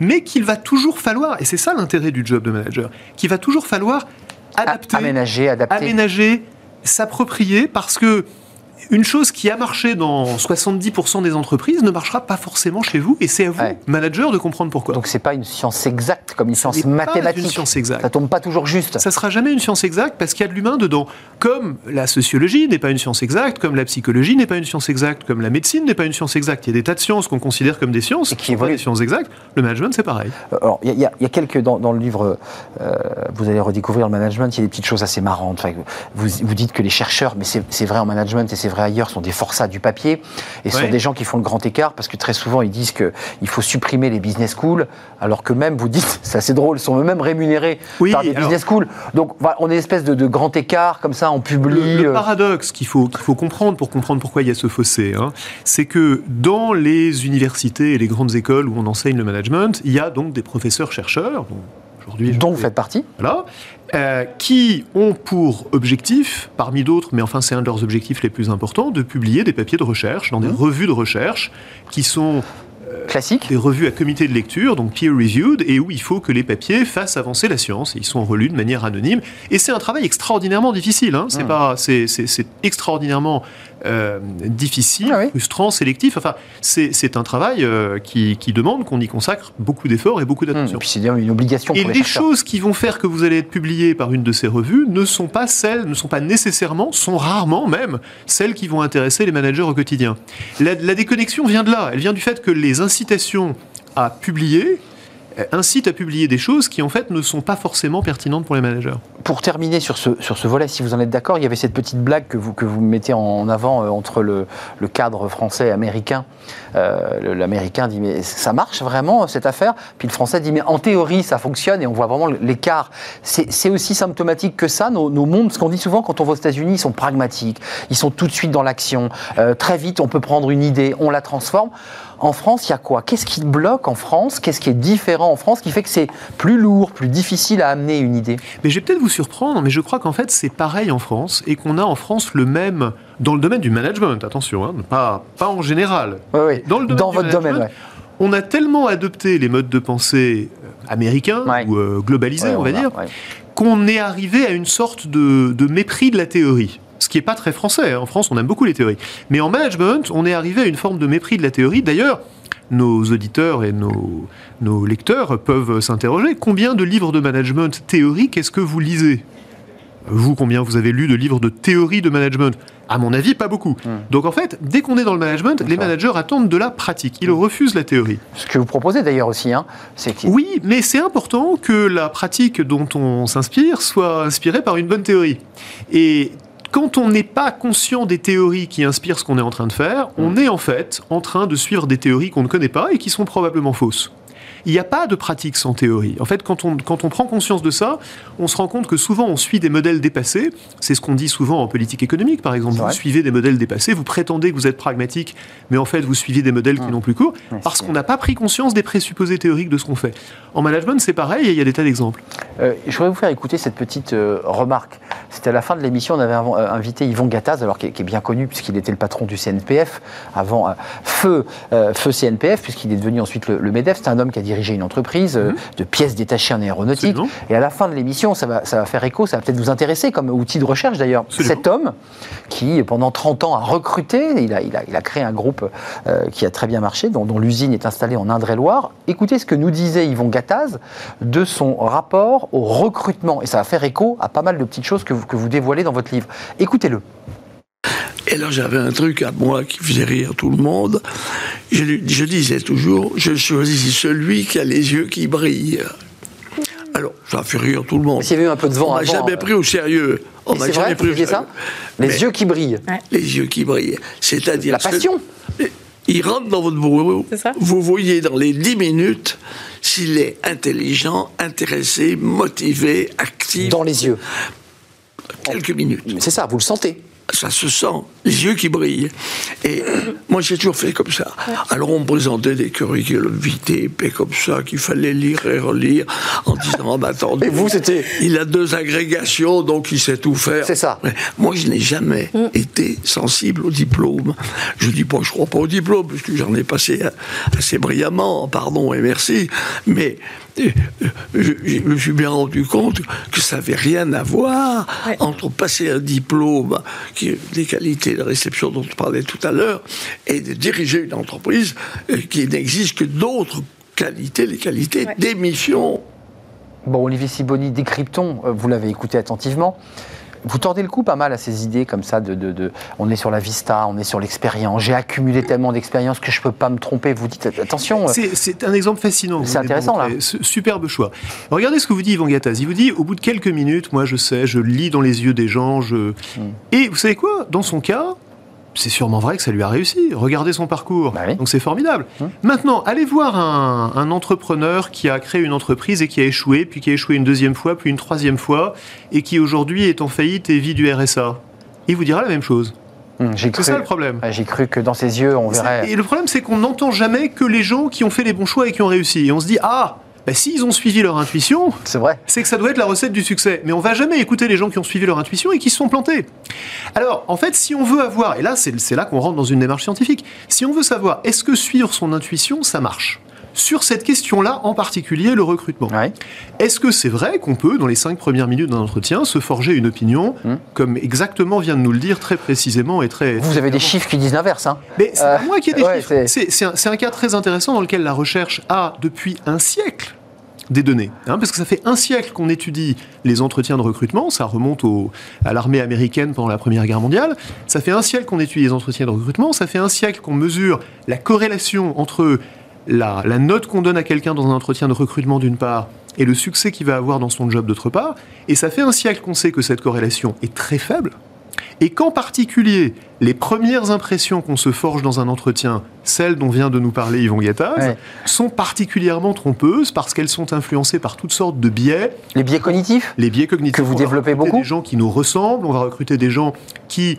mais qu'il va toujours falloir, et c'est ça l'intérêt du job de manager, qu'il va toujours falloir adapter, aménager, adapter. aménager, s'approprier, parce que une chose qui a marché dans 70% des entreprises ne marchera pas forcément chez vous, et c'est à vous, manager, de comprendre pourquoi. Donc c'est pas une science exacte comme une science mathématique. Une science exacte. Ça tombe pas toujours juste. Ça sera jamais une science exacte parce qu'il y a de l'humain dedans. Comme la sociologie n'est pas une science exacte, comme la psychologie n'est pas une science exacte, comme la médecine n'est pas une science exacte. Il y a des tas de sciences qu'on considère comme des sciences, et qui sont pas des sciences exactes. Le management, c'est pareil. Euh, alors il y, y, a quelques dans, dans le livre, euh, vous allez redécouvrir le management. Il y a des petites choses assez marrantes. Enfin, vous, vous dites que les chercheurs, mais c'est vrai en management et c'est vrai ailleurs, sont des ça du papier. Et sont des gens qui font le grand écart parce que très souvent ils disent qu'il faut supprimer les business schools, alors que même, vous dites, c'est assez drôle, ils sont eux-mêmes rémunérés par des business schools. Donc voilà, on est une espèce de, grand écart comme ça, on publie. Le, euh, paradoxe qu'il faut, qu'il faut comprendre pour comprendre pourquoi il y a ce fossé, hein, c'est que dans les universités et les grandes écoles où on enseigne le management, il y a donc des professeurs-chercheurs. aujourd'hui, dont vous faites partie. Voilà. Euh, qui ont pour objectif, parmi d'autres, mais enfin c'est un de leurs objectifs les plus importants, de publier des papiers de recherche dans des mmh. revues de recherche qui sont classiques. Des revues à comité de lecture, donc peer-reviewed, et où il faut que les papiers fassent avancer la science. Ils sont relus de manière anonyme. Et c'est un travail extraordinairement difficile. Hein. C'est, mmh. pas, c'est, extraordinairement euh, difficile, ah frustrant, sélectif. Enfin, c'est, un travail euh, qui, qui, demande qu'on y consacre beaucoup d'efforts et beaucoup mmh. d'attention. et puis c'est une obligation pour et les, choses qui vont faire que vous allez être publié par une de ces revues ne sont pas celles, ne sont pas nécessairement, sont rarement même celles qui vont intéresser les managers au quotidien. La, la déconnexion vient de là. Elle vient du fait que les incitation à publier euh, incite à publier des choses qui en fait ne sont pas forcément pertinentes pour les managers. Pour terminer sur ce, sur ce volet, si vous en êtes d'accord, il y avait cette petite blague que vous, que vous mettez en avant euh, entre le, cadre français et américain. Euh, L'américain dit mais ça marche vraiment cette affaire? Puis le français dit mais en théorie ça fonctionne et on voit vraiment l'écart. C'est aussi symptomatique que ça, nos, mondes, ce qu'on dit souvent quand on va aux États-Unis, ils sont pragmatiques, ils sont tout de suite dans l'action. très vite on peut prendre une idée, on la transforme. En France, il y a quoi? Qu'est-ce qui bloque en France? Qu'est-ce qui est différent en France qui fait que c'est plus lourd, plus difficile à amener une idée? Mais je vais peut-être vous surprendre, mais je crois qu'en fait c'est pareil en France et qu'on a en France le même dans le domaine du management. Attention, hein, pas, pas en général. Oui, Dans, le domaine votre domaine. On a tellement adopté les modes de pensée américains ou euh, globalisés, on va dire, qu'on est arrivé à une sorte de, de mépris de la théorie ce qui n'est pas très français. Hein. En France, on aime beaucoup les théories. Mais en management, on est arrivé à une forme de mépris de la théorie. D'ailleurs, nos auditeurs et nos, nos lecteurs peuvent s'interroger combien de livres de management théorique est-ce que vous lisez? Vous, combien vous avez lu de livres de théorie de management? À mon avis, pas beaucoup. Hmm. Donc en fait, dès qu'on est dans le management, les managers attendent de la pratique. Ils hmm. refusent la théorie. Ce que vous proposez d'ailleurs aussi, hein, c'est Oui, mais c'est important que la pratique dont on s'inspire soit inspirée par une bonne théorie. Et quand on n'est pas conscient des théories qui inspirent ce qu'on est en train de faire, on est en fait en train de suivre des théories qu'on ne connaît pas et qui sont probablement fausses il n'y a pas de pratique sans théorie. En fait, quand on, quand on prend conscience de ça, on se rend compte que souvent on suit des modèles dépassés. C'est ce qu'on dit souvent en politique économique, par exemple. Vous suivez des modèles dépassés, vous prétendez que vous êtes pragmatique, mais en fait vous suivez des modèles qui n'ont plus cours, parce qu'on n'a pas pris conscience des présupposés théoriques de ce qu'on fait. En management, c'est pareil, et il y a des tas d'exemples. Euh, je voudrais vous faire écouter cette petite euh, remarque. C'était à la fin de l'émission, on avait euh, invité Yvon Gattaz, alors qui est, bien connu puisqu'il était le patron du CNPF, avant feu, feu CNPF, puisqu'il est devenu ensuite le, le MEDEF. C'est un homme qui a diriger une entreprise euh, mhm. de pièces détachées en aéronautique. Et à la fin de l'émission, ça va, ça va faire écho, ça va peut-être vous intéresser comme outil de recherche d'ailleurs. Cet homme qui, pendant 30 ans, a recruté, il a, il a, il a créé un groupe euh, qui a très bien marché, dont, dont l'usine est installée en Indre-et-Loire. Écoutez ce que nous disait Yvon Gattaz de son rapport au recrutement. Et ça va faire écho à pas mal de petites choses que vous, que vous dévoilez dans votre livre. Écoutez-le. Et alors j'avais un truc à moi qui faisait rire tout le monde. Je, je disais toujours, je choisis celui qui a les yeux qui brillent. Alors, ça fait rire tout le monde. S'il y avait eu un peu de vent On m'a jamais pris au sérieux. On m'a jamais pris au sérieux. Ça les yeux qui brillent. Les yeux qui brillent. C'est-à-dire. La passion. il rentre dans votre bureau. Vous voyez dans les 10 minutes s'il est intelligent, intéressé, motivé, actif. Dans les yeux. Quelques minutes. C'est ça, vous le sentez. Ça se sent, les yeux qui brillent. Et moi, j'ai toujours fait comme ça. Alors, on me présentait des curriculum vitae épais comme ça, qu'il fallait lire et relire, en disant, ah, bah, attendez. Et vous, c'était. Il a deux agrégations, donc il sait tout faire. C'est ça. Mais moi, je n'ai jamais été sensible au diplôme. Je dis pas, je crois pas au diplôme, parce que j'en ai passé assez brillamment, pardon et merci. Mais je, je me suis bien rendu compte que ça n'avait rien à voir entre passer un diplôme, qui est des qualités de réception dont on parlait tout à l'heure, et de diriger une entreprise euh, qui n'existe que d'autres qualités, les qualités d'émission. Bon, Olivier Siboni, décryptons, euh, vous l'avez écouté attentivement. Vous tordez le coup pas mal à ces idées comme ça de, de, de on est sur la vista, on est sur l'expérience. J'ai accumulé tellement d'expérience que je peux pas me tromper. Vous dites attention. euh, C'est- un exemple fascinant. C'est intéressant, là. Superbe choix. Regardez ce que vous dit Yvan Gattaz. Il vous dit, au bout de quelques minutes, moi je sais, je lis dans les yeux des gens, je... Hmm. Et vous savez quoi? Dans son cas, c'est sûrement vrai que ça lui a réussi. Regardez son parcours. Bah oui. Donc c'est formidable. Hmm. Maintenant, allez voir un, un entrepreneur qui a créé une entreprise et qui a échoué, puis qui a échoué une deuxième fois, puis une troisième fois, et qui aujourd'hui est en faillite et vit du RSA. Il vous dira la même chose. hum, C'est ça le problème. J'ai cru que dans ses yeux, on verrait. Et le problème, c'est qu'on n'entend jamais que les gens qui ont fait les bons choix et qui ont réussi. Et on se dit, ah, bah, s'ils ont suivi leur intuition, C'est vrai. c'est que ça doit être la recette du succès. Mais on va jamais écouter les gens qui ont suivi leur intuition et qui se sont plantés. Alors, en fait, si on veut avoir, et là, c'est là qu'on rentre dans une démarche scientifique, si on veut savoir, est-ce que suivre son intuition, ça marche? Sur cette question-là, en particulier le recrutement. Ouais. Est-ce que c'est vrai qu'on peut, dans les cinq premières minutes d'un entretien, se forger une opinion, Hum. comme exactement vient de nous le dire très précisément et très... Vous avez des chiffres qui disent l'inverse. Hein. Mais c'est Euh, pas moi qui ai des ouais, chiffres. un, c'est un cas très intéressant dans lequel la recherche a, depuis un siècle, des données. hein, parce que ça fait un siècle qu'on étudie les entretiens de recrutement. Ça remonte au- à l'armée américaine pendant la Première Guerre mondiale. Ça fait un siècle qu'on étudie les entretiens de recrutement. Ça fait un siècle qu'on mesure la corrélation entre la, la note qu'on donne à quelqu'un dans un entretien de recrutement d'une part et le succès qu'il va avoir dans son job d'autre part. Et ça fait un siècle qu'on sait que cette corrélation est très faible et qu'en particulier, les premières impressions qu'on se forge dans un entretien, celles dont vient de nous parler Yvon Ouais. sont particulièrement trompeuses parce qu'elles sont influencées par toutes sortes de biais, Les biais cognitifs les biais cognitifs. Que vous On va développez recruter beaucoup Des gens qui nous ressemblent, on va recruter des gens qui,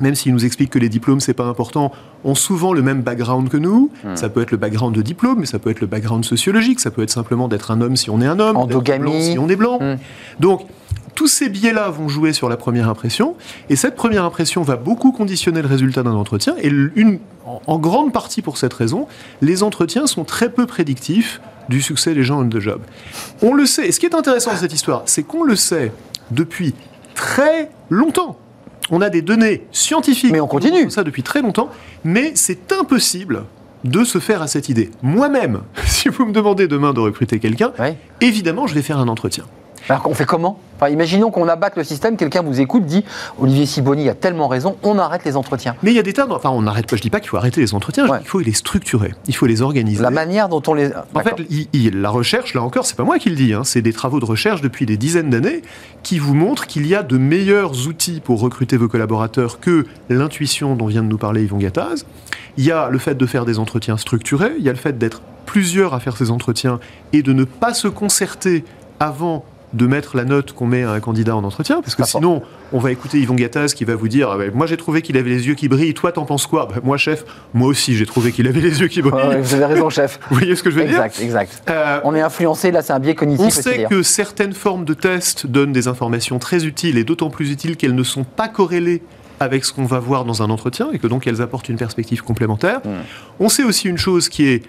même s'ils nous expliquent que les diplômes c'est pas important, ont souvent le même background que nous. Hmm. Ça peut être le background de diplôme, mais ça peut être le background sociologique, ça peut être simplement d'être un homme si on est un homme, d'être blanc si on est blanc. Hmm. Donc, tous ces biais-là vont jouer sur la première impression, et cette première impression va beaucoup conditionner le résultat d'un entretien, et une, en, grande partie pour cette raison, les entretiens sont très peu prédictifs du succès des gens on the job. On le sait, et ce qui est intéressant dans cette histoire, c'est qu'on le sait depuis très longtemps. On a des données scientifiques. Mais on continue. ça depuis très longtemps, mais c'est impossible de se faire à cette idée. Moi-même, si vous me demandez demain de recruter quelqu'un, évidemment, je vais faire un entretien. Alors on fait comment enfin, Imaginons qu'on abatte le système, quelqu'un vous écoute, dit Olivier Siboni a tellement raison, on arrête les entretiens. Mais il y a des tas, de- enfin on n'arrête pas, je dis pas qu'il faut arrêter les entretiens, Ouais. qu'il faut les structurer, il faut les organiser. La manière dont on les. En fait, il- il- la recherche, là encore, c'est pas moi qui le dis, hein, c'est des travaux de recherche depuis des dizaines d'années qui vous montrent qu'il y a de meilleurs outils pour recruter vos collaborateurs que l'intuition dont vient de nous parler Yvon Gattaz. Il y a le fait de faire des entretiens structurés, il y a le fait d'être plusieurs à faire ces entretiens et de ne pas se concerter avant de mettre la note qu'on met à un candidat en entretien, parce que sinon, on va écouter Yvon Gattaz qui va vous dire Ah ben, Moi, j'ai trouvé qu'il avait les yeux qui brillent, toi, t'en penses quoi? Ben, Moi, chef, moi aussi, j'ai trouvé qu'il avait les yeux qui brillent. Ouais, vous avez raison, chef. Vous voyez ce que je veux dire? Exact, exact. Euh, On est influencé, là c'est un biais cognitif on sait que certaines formes de tests donnent des informations très utiles et d'autant plus utiles qu'elles ne sont pas corrélées avec ce qu'on va voir dans un entretien et que donc elles apportent une perspective complémentaire. Hmm. On sait aussi une chose qui est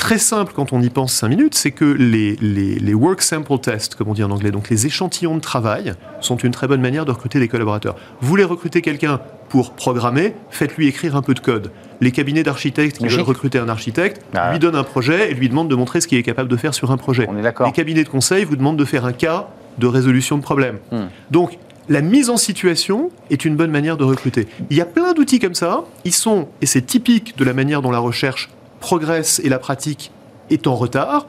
très simple quand on y pense 5 minutes, c'est que les, les, les work sample tests, comme on dit en anglais, donc les échantillons de travail, sont une très bonne manière de recruter des collaborateurs. Vous voulez recruter quelqu'un pour programmer, faites-lui écrire un peu de code. Les cabinets d'architectes qui veulent recruter un architecte Ah. lui donnent un projet et lui demandent de montrer ce qu'il est capable de faire sur un projet. On est d'accord. Les cabinets de conseil vous demandent de faire un cas de résolution de problème. Hmm. Donc, la mise en situation est une bonne manière de recruter. Il y a plein d'outils comme ça. Ils sont, et c'est typique de la manière dont la recherche progresse et la pratique est en retard.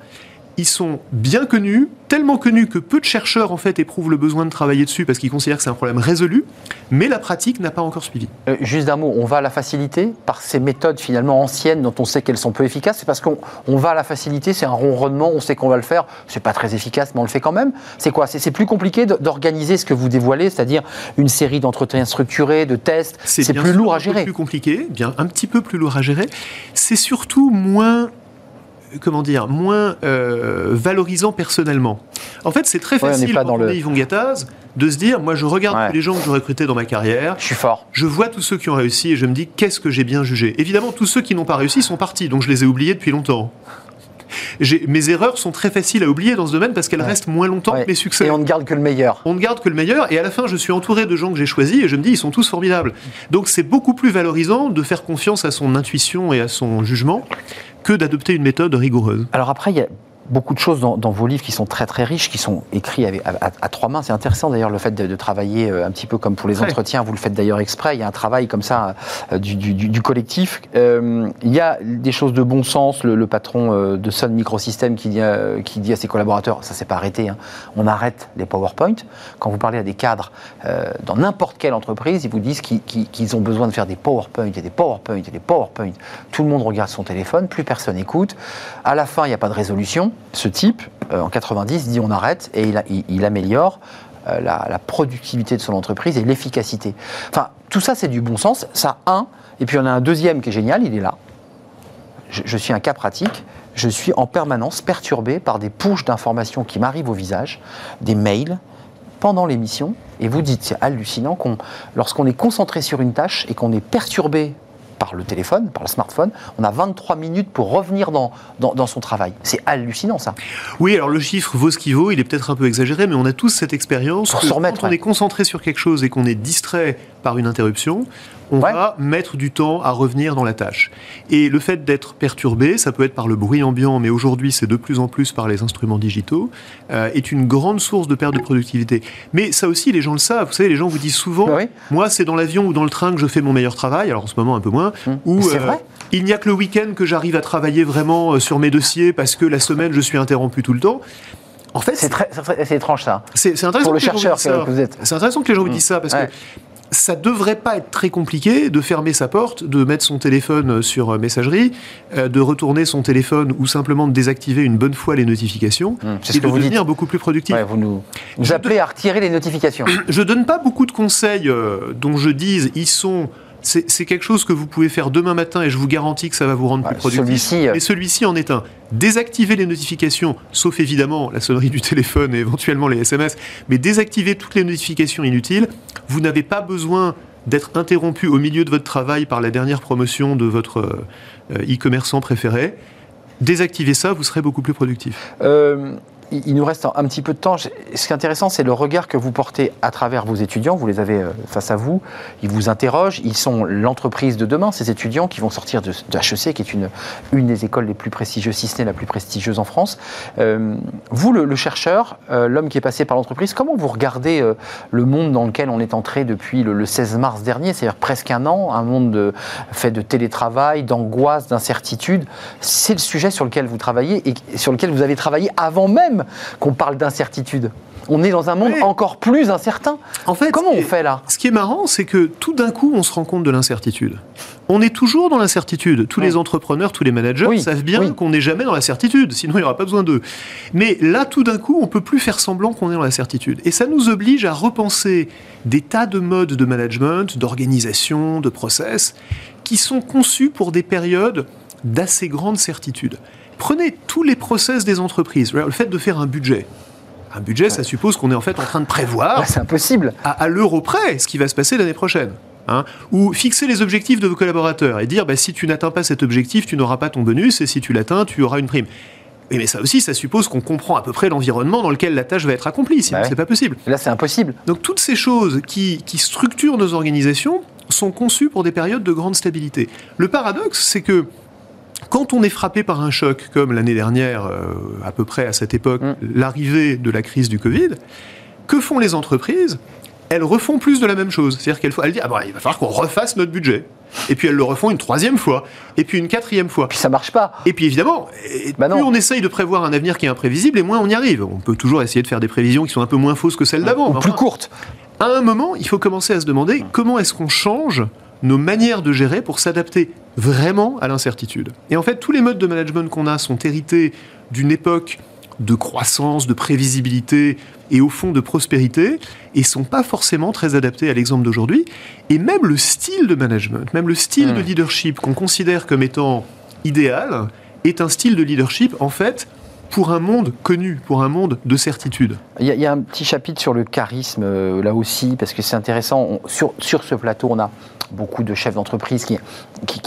Ils sont bien connus, tellement connus que peu de chercheurs en fait éprouvent le besoin de travailler dessus parce qu'ils considèrent que c'est un problème résolu, mais la pratique n'a pas encore suivi. Euh, juste d'un mot, on va à la facilité par ces méthodes finalement anciennes dont on sait qu'elles sont peu efficaces? C'est parce qu'on on va à la facilité, c'est un ronronnement, on sait qu'on va le faire, c'est pas très efficace, mais on le fait quand même. C'est quoi? C'est plus compliqué d'organiser ce que vous dévoilez, c'est-à-dire une série d'entretiens structurés, de tests. C'est plus lourd à gérer. C'est plus compliqué, bien un petit peu plus lourd à gérer. C'est surtout moins comment dire, moins euh, valorisant personnellement. En fait, c'est très facile quand on est Yvon Gattaz de se dire, moi je regarde les gens que j'ai recrutés dans ma carrière. Je suis fort. Je vois tous ceux qui ont réussi et je me dis, qu'est-ce que j'ai bien jugé? Évidemment, tous ceux qui n'ont pas réussi sont partis, donc je les ai oubliés depuis longtemps. Mes erreurs sont très faciles à oublier dans ce domaine parce qu'elles restent moins longtemps que mes succès. Et on ne garde que le meilleur. On ne garde que le meilleur. Et à la fin, je suis entouré de gens que j'ai choisis et je me dis, ils sont tous formidables. Donc c'est beaucoup plus valorisant de faire confiance à son intuition et à son jugement que d'adopter une méthode rigoureuse. Alors après, beaucoup de choses dans, vos livres qui sont très très riches, qui sont écrits à, trois mains. C'est intéressant d'ailleurs le fait de, travailler euh, un petit peu comme pour les entretiens. Vous le faites d'ailleurs exprès. Il y a un travail comme ça euh, du, collectif. Euh, il y a des choses de bon sens. Le, patron de Sun Microsystems qui dit, qui dit à ses collaborateurs, ça s'est pas arrêté, hein, on arrête les PowerPoint. Quand vous parlez à des cadres dans n'importe quelle entreprise, ils vous disent qu'ils ont besoin de faire des PowerPoint et des PowerPoint et des PowerPoint. Tout le monde regarde son téléphone, plus personne écoute. À la fin, il n'y a pas de résolution ce type, euh, en 90, dit on arrête et il, améliore euh, la, productivité de son entreprise et l'efficacité. Enfin, tout ça, c'est du bon sens. Ça, un. Et puis, on a un deuxième qui est génial, il est là. Je, suis un cas pratique. Je suis en permanence perturbé par des pushes d'informations qui m'arrivent au visage, des mails, pendant l'émission. Et vous dites, c'est hallucinant, qu'on, lorsqu'on est concentré sur une tâche et qu'on est perturbé par le téléphone, par le smartphone, on a 23 minutes pour revenir dans, dans, son travail. C'est hallucinant ça. Oui, alors le chiffre vaut ce qu'il vaut, il est peut-être un peu exagéré, mais on a tous cette expérience. Pour se remettre, quand on est concentré sur quelque chose et qu'on est distrait par une interruption, on va mettre du temps à revenir dans la tâche. Et le fait d'être perturbé, ça peut être par le bruit ambiant, mais aujourd'hui c'est de plus en plus par les instruments digitaux, euh, est une grande source de perte de productivité. Mais ça aussi, les gens le savent. Vous savez, les gens vous disent souvent, moi c'est dans l'avion ou dans le train que je fais mon meilleur travail, alors en ce moment un peu moins, hum. ou euh, il n'y a que le week-end que j'arrive à travailler vraiment euh, sur mes dossiers parce que la semaine je suis interrompu tout le temps. En fait, c'est étrange ça. C'est intéressant pour le chercheur que, vous êtes. C'est intéressant que les gens vous hum. disent ça parce que ça devrait pas être très compliqué de fermer sa porte, de mettre son téléphone sur euh, messagerie, euh, de retourner son téléphone ou simplement de désactiver une bonne fois les notifications hum, et de devenir beaucoup plus productif. vous nous, appelez à retirer les notifications. Je donne pas beaucoup de conseils euh, dont je dise ils sont c'est quelque chose que vous pouvez faire demain matin et je vous garantis que ça va vous rendre plus productif. Et celui-ci en est un. Désactiver les notifications, sauf évidemment la sonnerie du téléphone et éventuellement les SMS, mais désactiver toutes les notifications inutiles. Vous n'avez pas besoin d'être interrompu au milieu de votre travail par la dernière promotion de votre euh, e-commerçant préféré. Désactivez ça, vous serez beaucoup plus productif. Euh, il nous reste un petit peu de temps. Ce qui est intéressant, c'est le regard que vous portez à travers vos étudiants. Vous les avez euh, face à vous. Ils vous interrogent. Ils sont l'entreprise de demain, ces étudiants qui vont sortir de, HEC, qui est une, des écoles les plus prestigieuses, si ce n'est la plus prestigieuse en France. Euh, vous, le, chercheur, euh, l'homme qui est passé par l'entreprise, comment vous regardez le monde dans lequel on est entré depuis le, 16 mars dernier, c'est-à-dire presque un an, un monde fait de télétravail, d'angoisse, d'incertitude C'est le sujet sur lequel vous travaillez et sur lequel vous avez travaillé avant même qu'on parle d'incertitude. On est dans un monde encore plus incertain. En fait, comment on fait là? Ce qui est marrant, c'est que tout d'un coup, on se rend compte de l'incertitude. On est toujours dans l'incertitude. Tous les entrepreneurs, tous les managers savent bien qu'on n'est jamais dans la certitude, sinon il n'y aura pas besoin d'eux. Mais là, tout d'un coup, on peut plus faire semblant qu'on est dans la certitude. Et ça nous oblige à repenser des tas de modes de management, d'organisation, de process, qui sont conçus pour des périodes d'assez grande certitude. Prenez tous les process des entreprises. Le fait de faire un budget. Un budget, ça suppose qu'on est en fait en train de prévoir. c'est impossible. À, l'euro près, ce qui va se passer l'année prochaine. Hein. ou fixer les objectifs de vos collaborateurs et dire bah, si tu n'atteins pas cet objectif, tu n'auras pas ton bonus et si tu l'atteins, tu auras une prime. mais ça aussi, ça suppose qu'on comprend à peu près l'environnement dans lequel la tâche va être accomplie, sinon bah c'est pas possible. Là, c'est impossible. Donc toutes ces choses qui, qui structurent nos organisations sont conçues pour des périodes de grande stabilité. Le paradoxe, c'est que quand on est frappé par un choc, comme l'année dernière, euh, à peu près à cette époque, mm. l'arrivée de la crise du Covid, que font les entreprises? Elles refont plus de la même chose. C'est-à-dire qu'elles elles disent, ah bon, il va falloir qu'on refasse notre budget. Et puis elles le refont une troisième fois, et puis une quatrième fois. Puis ça marche pas. Et puis évidemment, et Bah non. plus on essaye de prévoir un avenir qui est imprévisible, et moins on y arrive. On peut toujours essayer de faire des prévisions qui sont un peu moins fausses que celles d'avant. Ou plus enfin, courte. à un moment, il faut commencer à se demander comment est-ce qu'on change nos manières de gérer pour s'adapter vraiment à l'incertitude. Et en fait, tous les modes de management qu'on a sont hérités d'une époque de croissance, de prévisibilité et au fond de prospérité, et sont pas forcément très adaptés à l'exemple d'aujourd'hui. Et même le style de management, même le style de leadership qu'on considère comme étant idéal, est un style de leadership, en fait, pour un monde connu, pour un monde de certitude. Il y, a, il y a un petit chapitre sur le charisme euh, là aussi, parce que c'est intéressant. On- sur, sur ce plateau, on a beaucoup de chefs d'entreprise qui,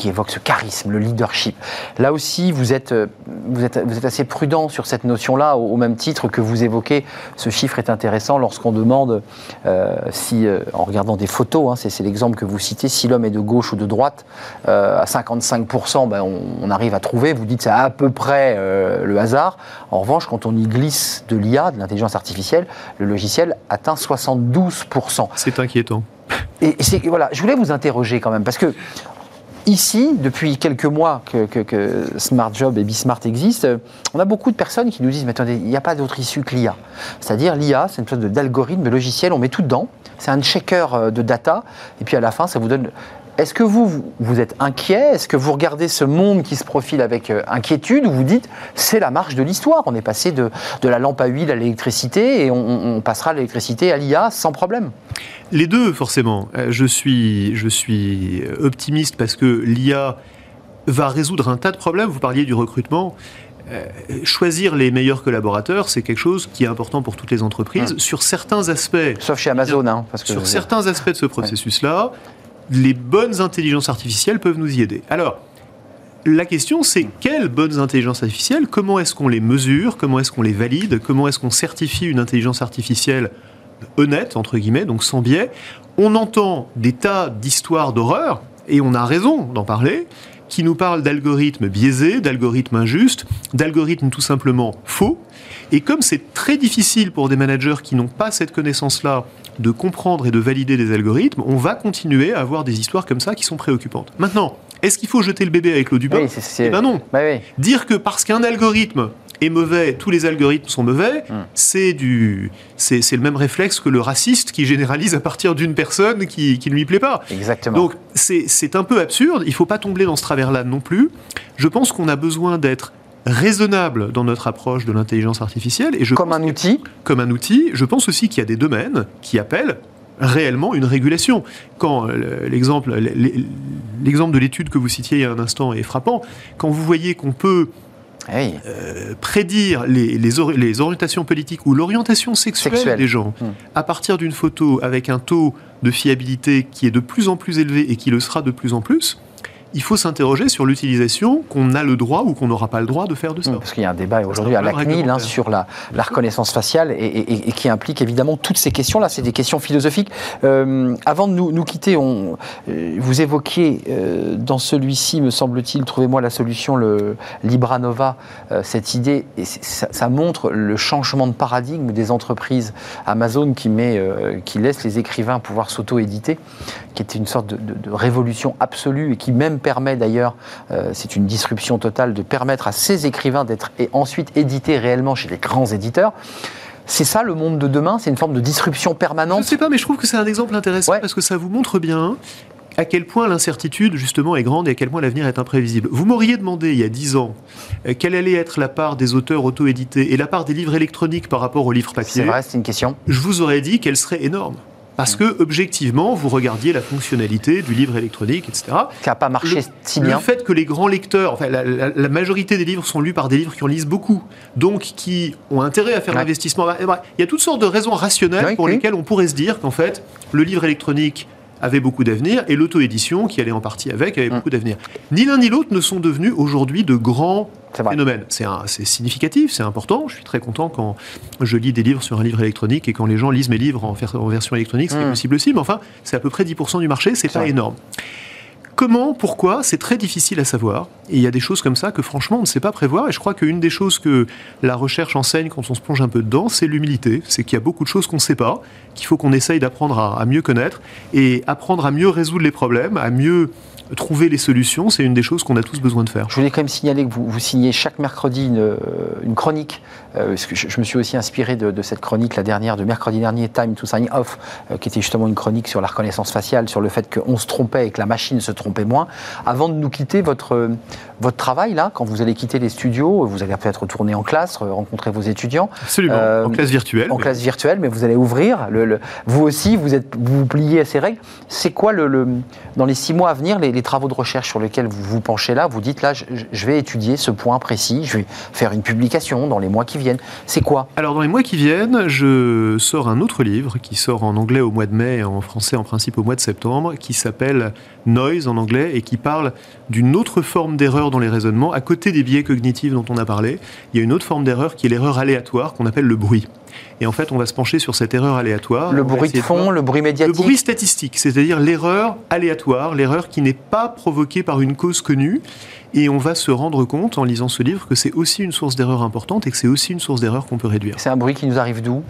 évoquent ce charisme, le leadership. Là aussi, vous êtes, euh, assez prudent sur cette notion-là, au, même titre que vous évoquez. Ce chiffre est intéressant lorsqu'on demande euh, si, euh, en regardant des photos, hein, c'est l'exemple que vous citez, si l'homme est de gauche ou de droite, à 55%, ben, on, on arrive à trouver. Vous dites c'est à peu près le hasard. En revanche, quand on y glisse de l'IA, de l'intelligence artificielle, le logiciel atteint 72%. C'est inquiétant. Et voilà, je voulais vous interroger quand même, parce que ici, depuis quelques mois que, que- Smart Job et Bismart existent, on a beaucoup de personnes qui nous disent, mais attendez, il n'y a pas d'autre issue que l'IA. C'est-à-dire l'IA, c'est une sorte d'algorithme, de logiciel, on met tout dedans, c'est un checker euh, de data, et puis à la fin, ça vous donne... Est-ce que vous, vous- êtes inquiet? Est-ce que vous regardez ce monde qui se profile avec euh, inquiétude ou vous dites c'est la marche de l'histoire On est passé de, de la lampe à huile à l'électricité et on, on- passera de l'électricité à l'IA sans problème? Les deux, forcément. Euh, Je suis, je suis optimiste parce que l'IA va résoudre un tas de problèmes. Vous parliez du recrutement. Euh, choisir les meilleurs collaborateurs, c'est quelque chose qui est important pour toutes les entreprises. Sur certains aspects, Sauf chez Amazon, hein, parce que sur certains aspects de ce processus-là, les bonnes intelligences artificielles peuvent nous y aider. Alors, la question, c'est quelles bonnes intelligences artificielles Comment est-ce qu'on les mesure Comment est-ce qu'on les valide Comment est-ce qu'on certifie une intelligence artificielle honnête, entre guillemets, donc sans biais On entend des tas d'histoires d'horreur, et on a raison d'en parler, qui nous parlent d'algorithmes biaisés, d'algorithmes injustes, d'algorithmes tout simplement faux. Et comme c'est très difficile pour des managers qui n'ont pas cette connaissance-là de comprendre et de valider des algorithmes, on va continuer à avoir des histoires comme ça qui sont préoccupantes. Maintenant, est-ce qu'il faut jeter le bébé avec l'eau du bain Oui, Eh ben non. Oui. Dire que parce qu'un algorithme est mauvais, tous les algorithmes sont mauvais, Hmm. c'est du, c'est le même réflexe que le raciste qui généralise à partir d'une personne qui, qui ne lui plaît pas. Exactement. Donc c'est c'est un peu absurde. Il faut pas tomber dans ce travers-là non plus. Je pense qu'on a besoin d'être raisonnable dans notre approche de l'intelligence artificielle et je Comme un outil, comme un outil. Je pense aussi qu'il y a des domaines qui appellent réellement une régulation. Quand euh, l'exemple l'exemple de l'étude que vous citiez il y a un instant est frappant, quand vous voyez qu'on peut eh euh, prédire les, les, les orientations politiques ou l'orientation sexuelle, Sexuelle. des gens Hmm. à partir d'une photo avec un taux de fiabilité qui est de plus en plus élevé et qui le sera de plus en plus, il faut s'interroger sur l'utilisation qu'on a le droit ou qu'on n'aura pas le droit de faire de ça. Parce qu'il y a un débat aujourd'hui à la CNIL hein, sur la, la reconnaissance faciale et, et- et qui implique évidemment toutes ces questions-là. C'est des questions philosophiques. Euh, avant de nous, nous quitter, on, euh, vous évoquiez euh, dans celui-ci, me semble-t-il, trouvez-moi la solution, le Libra Nova, euh, cette idée, et ça, ça montre le changement de paradigme des entreprises. Amazon qui, met, qui laisse les écrivains pouvoir s'auto-éditer, qui était une sorte de, de- de révolution absolue et qui même permet d'ailleurs, euh, c'est une disruption totale, de permettre à ces écrivains d'être et ensuite édités réellement chez les grands éditeurs. C'est ça le monde de demain? C'est une forme de disruption Je ne permanente sais pas, mais je trouve que c'est un exemple intéressant Ouais. parce que ça vous montre bien à quel point l'incertitude, justement, est grande et à quel point l'avenir est imprévisible. Vous m'auriez demandé il y a dix ans euh, quelle allait être la part des auteurs auto-édités et la part des livres électroniques par rapport aux livres C'est papier. vrai, c'est une question. Je vous aurais dit qu'elle serait énorme. Parce que, objectivement, vous regardiez la fonctionnalité du livre électronique, etc. Ça n'a pas marché Le- si bien. Le fait que les grands lecteurs, enfin la, la- la majorité des livres sont lus par des livres qui en lisent beaucoup, donc qui ont intérêt à faire Ouais. l'investissement. Bah, bah, Il y a toutes sortes de raisons rationnelles pour oui. lesquelles on pourrait se dire qu'en fait, le livre électronique avait beaucoup d'avenir et l'auto-édition, qui allait en partie avec, avait Mm. beaucoup d'avenir. Ni l'un ni l'autre ne sont devenus aujourd'hui de grands C'est phénomènes. C'est c'est significatif, c'est important. Je suis très content quand je lis des livres sur un livre électronique et quand les gens lisent mes livres en, version électronique, ce qui est Mm. possible aussi. Mais enfin, c'est à peu près 10% du marché, c'est C'est pas vrai. énorme. Comment, pourquoi, c'est très difficile à savoir. Et il y a des choses comme ça que franchement on ne sait pas prévoir. Et je crois qu'une des choses que la recherche enseigne quand on se plonge un peu dedans, c'est l'humilité. C'est qu'il y a beaucoup de choses qu'on ne sait pas, qu'il faut qu'on essaye d'apprendre à, mieux connaître et apprendre à mieux résoudre les problèmes, à mieux trouver les solutions, c'est une des choses qu'on a tous besoin de faire. Je voulais quand même signaler que vous, signez chaque mercredi une, euh, chronique, parce que je, je me suis aussi inspiré de, de cette chronique, la dernière, de mercredi dernier, Time to Sign Off, euh, qui était justement une chronique sur la reconnaissance faciale, sur le fait qu'on se trompait et que la machine se trompait moins. Avant de nous quitter, votre, euh, votre travail, là, quand vous allez quitter les studios, vous allez peut-être retourner en classe, euh, rencontrer vos étudiants. Absolument, Euh, en classe virtuelle. En classe virtuelle, mais vous allez ouvrir. Le, le- vous aussi, vous, êtes, vous vous pliez à ces règles. C'est quoi, le, le- dans les six mois à venir, les, les travaux de recherche sur lesquels vous vous penchez là Vous dites là, je, je vais étudier ce point précis, je vais faire une publication dans les mois qui viennent. C'est quoi? Alors dans les mois qui viennent, je sors un autre livre qui sort en anglais au mois de mai et en français en principe au mois de septembre, qui s'appelle Noise en anglais et qui parle d'une autre forme d'erreur dans les raisonnements. À côté des biais cognitifs dont on a parlé, il y a une autre forme d'erreur qui est l'erreur aléatoire qu'on appelle le bruit. Et en fait, on va se pencher sur cette erreur aléatoire. Le bruit de fond, le bruit Le médiatique bruit statistique, c'est-à-dire l'erreur aléatoire, l'erreur qui n'est pas provoquée par une cause connue. Et on va se rendre compte en lisant ce livre que c'est aussi une source d'erreur importante et que c'est aussi une source d'erreur qu'on peut réduire. C'est un bruit qui nous arrive d'où?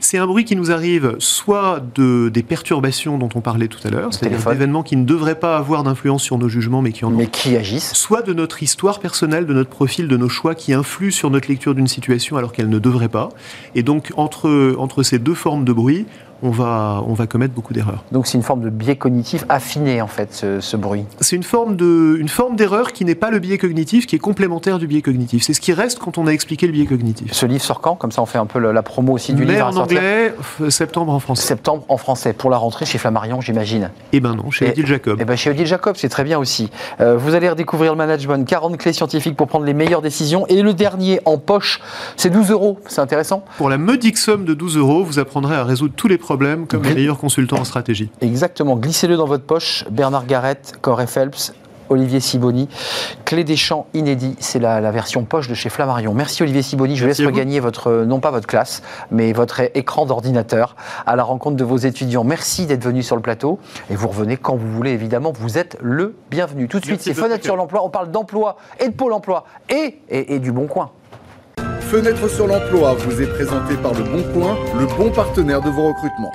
C'est un bruit qui nous arrive soit de, des perturbations dont on parlait tout à l'heure, c'est-à-dire d'événements qui ne devraient pas avoir d'influence sur nos jugements mais qui en ont. Mais qui agissent Soit de notre histoire personnelle, de notre profil, de nos choix qui influent sur notre lecture d'une situation alors qu'elle ne devrait pas. Et donc entre, entre ces deux formes de bruit, on va, on va commettre beaucoup d'erreurs. Donc c'est une forme de biais cognitif affiné en fait, ce, ce bruit. C'est une forme de, une forme d'erreur qui n'est pas le biais cognitif, qui est complémentaire du biais cognitif. C'est ce qui reste quand on a expliqué le biais cognitif. Ce livre sort quand? Comme ça on fait un peu la, promo aussi du Mais livre en anglais, septembre en français. Septembre en français, pour la rentrée chez Flammarion j'imagine. Eh ben non, chez Odile Jacob. Eh ben chez Odile Jacob, c'est très bien aussi. Euh, vous allez redécouvrir le management, 40 clés scientifiques pour prendre les meilleures décisions. Et le dernier en poche, c'est 12 euros. C'est intéressant Pour la modique somme de 12 euros, vous apprendrez à résoudre tous les problèmes comme les meilleurs consultants en stratégie. Exactement. Glissez-le dans votre poche. Bernard Garrett, Corey Phelps. Olivier Siboni, Clé des champs inédit, c'est la, la version poche de chez Flammarion. Merci Olivier Siboni, je vous Merci laisse vous. regagner votre, non pas votre classe, mais votre écran d'ordinateur à la rencontre de vos étudiants. Merci d'être venu sur le plateau et vous revenez quand vous voulez évidemment, vous êtes le bienvenu. Tout de suite, c'est Fenêtre sur l'emploi, on parle d'emploi et de Pôle emploi et, et, et du Bon Coin. Fenêtre sur l'emploi vous est présenté par Le Bon Coin, le bon partenaire de vos recrutements.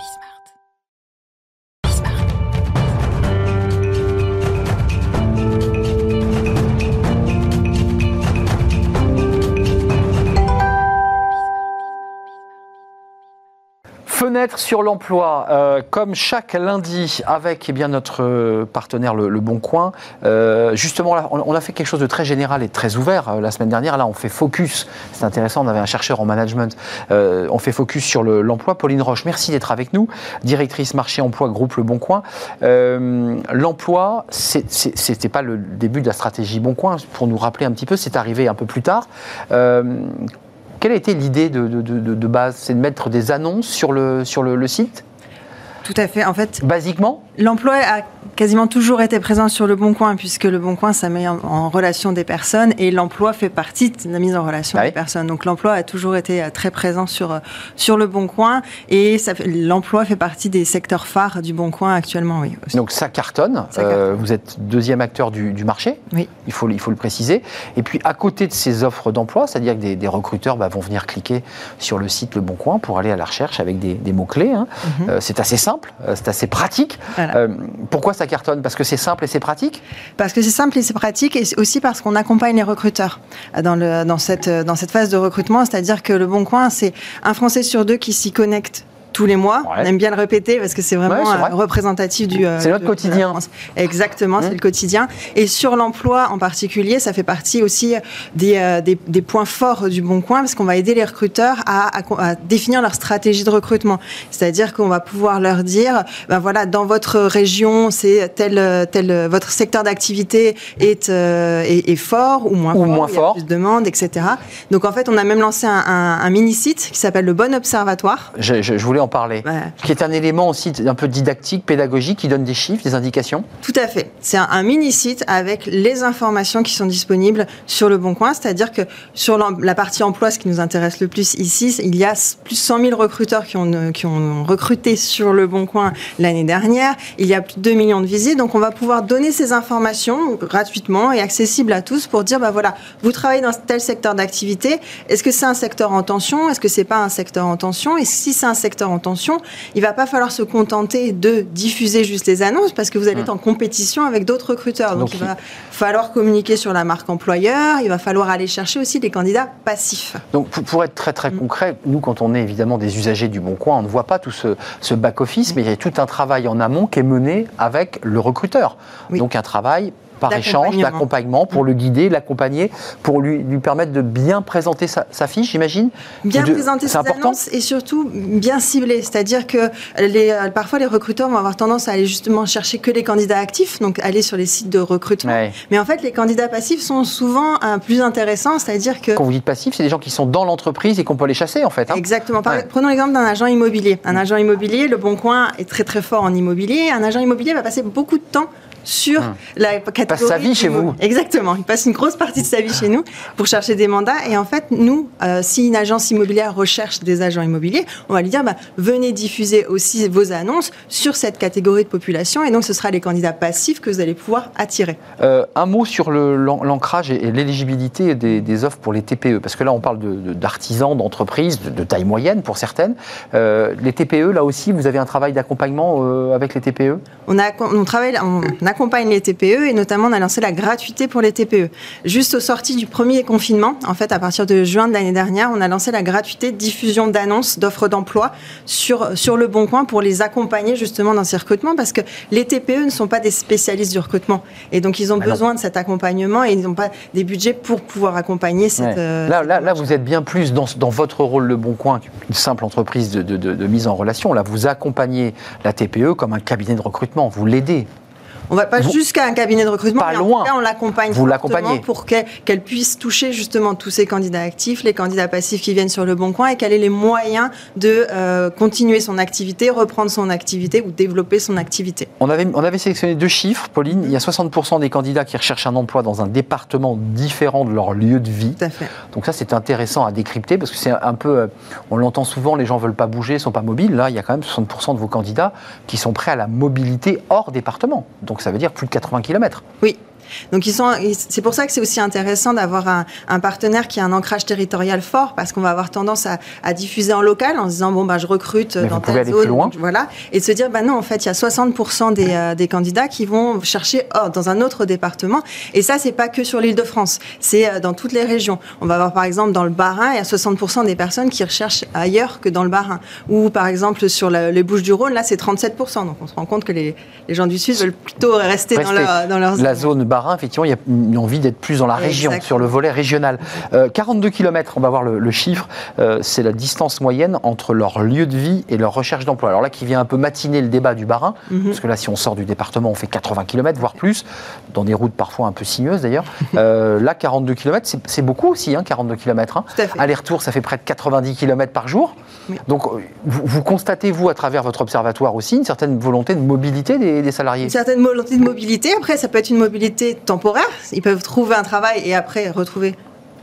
Fenêtre sur l'emploi, euh, comme chaque lundi avec eh bien, notre euh, partenaire Le, Le Bon Coin. Euh, justement, là, on, a fait quelque chose de très général et de très ouvert la semaine dernière. Là, on fait focus. C'est intéressant, on avait un chercheur en management. On fait focus sur le- l'emploi. Pauline Roche, merci d'être avec nous. Directrice marché emploi groupe Le Bon Coin. L'emploi, c'était pas le début de la stratégie Bon Coin. Pour nous rappeler un petit peu, c'est arrivé un peu plus tard. Quelle a été l'idée de, base? C'est de mettre des annonces sur le site, Tout à fait. En fait, basiquement l'emploi a quasiment toujours été présent sur le Bon Coin, puisque le Bon Coin, ça met en, en relation des personnes, et l'emploi fait partie de la mise en relation Ah oui. des personnes. Donc l'emploi a toujours été euh, très présent sur, euh, sur le Bon Coin, et l'emploi fait partie des secteurs phares du Bon Coin actuellement, oui. aussi. Donc ça cartonne. Ça Euh, vous êtes deuxième acteur du, du marché. Oui. Il faut, il faut le préciser. Et puis à côté de ces offres d'emploi, c'est-à-dire que des, des recruteurs bah, vont venir cliquer sur le site Le Bon Coin pour aller à la recherche avec des, des mots-clés. hein. Mhm. Euh, c'est assez simple, euh, c'est assez pratique. Voilà. Euh, pourquoi ça cartonne? Parce que c'est simple et c'est pratique? Parce que c'est simple et c'est pratique, et aussi parce qu'on accompagne les recruteurs dans, le, dans, cette, dans cette phase de recrutement. C'est-à-dire que le Bon Coin, c'est un Français sur deux qui s'y connecte tous les mois. Ouais. On aime bien le répéter parce que c'est vraiment Ouais, c'est vrai. euh, représentatif du. euh, C'est notre de- quotidien. Exactement, Mmh. c'est le quotidien. Et sur l'emploi en particulier, ça fait partie aussi des, euh, des, des points forts du Bon Coin parce qu'on va aider les recruteurs à, à- à définir leur stratégie de recrutement. C'est-à-dire qu'on va pouvoir leur dire, ben voilà, dans votre région, c'est tel, tel, votre secteur d'activité est, euh, est, est fort ou moins Ou fort, moins il y a fort. plus de demandes, etc. Donc en fait, on a même lancé un, un- un mini-site qui s'appelle le Bon Observatoire. je, je- je voulais en parler. Qui est un élément aussi un peu didactique, pédagogique, qui donne des chiffres, des indications Tout à fait. C'est un, mini-site avec les informations qui sont disponibles sur le Bon Coin. C'est-à-dire que sur la partie emploi, ce qui nous intéresse le plus ici, il y a plus de 100 000 recruteurs qui ont, qui ont recruté sur le Bon Coin l'année dernière. Il y a plus de 2 millions de visites. Donc on va pouvoir donner ces informations gratuitement et accessibles à tous pour dire, bah voilà, vous travaillez dans tel secteur d'activité. Est-ce que c'est un secteur en tension? Est-ce que c'est pas un secteur en tension? Et si c'est un secteur en tension, il va pas falloir se contenter de diffuser juste les annonces parce que vous allez être en compétition avec d'autres recruteurs. Donc, il va falloir communiquer sur la marque employeur. Il va falloir aller chercher aussi des candidats passifs. Donc pour, être très très mm. concret, nous quand on est évidemment des usagers du Bon Coin, on ne voit pas tout ce, ce back office, mais il y a tout un travail en amont qui est mené avec le recruteur. Donc un travail par échange, d'accompagnement pour le guider, l'accompagner, pour lui, lui permettre de bien présenter sa, fiche, j'imagine Bien présenter ses annonces et surtout bien cibler. C'est-à-dire que les, euh, parfois les recruteurs vont avoir tendance à aller justement chercher que les candidats actifs, donc aller sur les sites de recrutement. Mais en fait, les candidats passifs sont souvent un plus intéressants, c'est-à-dire que... Quand vous dites passifs, c'est des gens qui sont dans l'entreprise et qu'on peut les chasser en fait. Hein. Exactement. Prenons l'exemple d'un agent immobilier. Un agent immobilier, le Bon Coin est très très fort en immobilier. Un agent immobilier va passer beaucoup de temps sur hum. la catégorie. Il passe sa vie chez vous. Exactement. Il passe une grosse partie de sa vie chez nous pour chercher des mandats. Et en fait, nous, euh, si une agence immobilière recherche des agents immobiliers, on va lui dire bah, venez diffuser aussi vos annonces sur cette catégorie de population. Et donc, ce sera les candidats passifs que vous allez pouvoir attirer. Euh, un mot sur l'ancrage et, l'éligibilité des, offres pour les TPE. Parce que là, on parle d'artisans, d'entreprises, de, taille moyenne pour certaines. Euh, les TPE, là aussi, vous avez un travail d'accompagnement avec les TPE on, a, on travaille. On accompagne les TPE et notamment on a lancé la gratuité pour les TPE. Juste au sorti du premier confinement, en fait à partir de juin de l'année dernière, on a lancé la gratuité de diffusion d'annonces d'offres d'emploi sur, sur le Bon Coin pour les accompagner justement dans ces recrutements parce que les TPE ne sont pas des spécialistes du recrutement et donc ils ont ah besoin de cet accompagnement et ils n'ont pas des budgets pour pouvoir accompagner cette... Euh, là, là, là, vous êtes bien plus dans, dans votre rôle Le Bon Coin, une simple entreprise de, de, de mise en relation. Là, vous accompagnez la TPE comme un cabinet de recrutement, vous l'aidez. On va pas jusqu'à un cabinet de recrutement, pas mais loin. en tout cas, on l'accompagne Vous l'accompagnez pour qu'elle puisse toucher justement tous ces candidats actifs, les candidats passifs qui viennent sur le bon coin et qu'elle ait les moyens de euh, continuer son activité, reprendre son activité ou développer son activité. On avait, on avait sélectionné deux chiffres, Pauline. Il y a 60% des candidats qui recherchent un emploi dans un département différent de leur lieu de vie. Tout à fait. Donc ça, c'est intéressant à décrypter parce que c'est un peu, euh, on l'entend souvent, les gens veulent pas bouger, sont pas mobiles. Là, il y a quand même 60% de vos candidats qui sont prêts à la mobilité hors département. Donc ça veut dire plus de 80 km. Oui. Donc ils sont, c'est pour ça que c'est aussi intéressant d'avoir un, partenaire qui a un ancrage territorial fort, parce qu'on va avoir tendance à, diffuser en local en se disant bon bah je recrute dans telle zone, loin. voilà, et de se dire bah non en fait il y a 60% des, euh, des, candidats qui vont chercher dans un autre département, et ça c'est pas que sur l'Île-de-France, c'est euh, dans toutes les régions. On va avoir par exemple dans le Bas-Rhin, il y a 60% des personnes qui recherchent ailleurs que dans le Bas-Rhin, ou par exemple sur les Bouches-du-Rhône là c'est 37%, donc on se rend compte que les, les gens du Sud veulent plutôt rester, dans leur, dans leur zone. La zone effectivement, il y a une envie d'être plus dans la région, sur le volet régional. 42 euh, km, on va voir le, chiffre, euh, c'est la distance moyenne entre leur lieu de vie et leur recherche d'emploi. Alors là, qui vient un peu matiner le débat du Barin, mhm. parce que là, si on sort du département, on fait 80 km, voire plus, dans des routes parfois un peu sinueuses d'ailleurs. Euh, là, 42 km, c'est beaucoup aussi, hein, 42 km. Hein. Aller-retour, ça fait près de 90 km par jour. Donc, vous, constatez, vous, à travers votre observatoire aussi, une certaine volonté de mobilité des, des salariés? Une certaine volonté de mobilité. Après, ça peut être une mobilité temporaire. Ils peuvent trouver un travail et après retrouver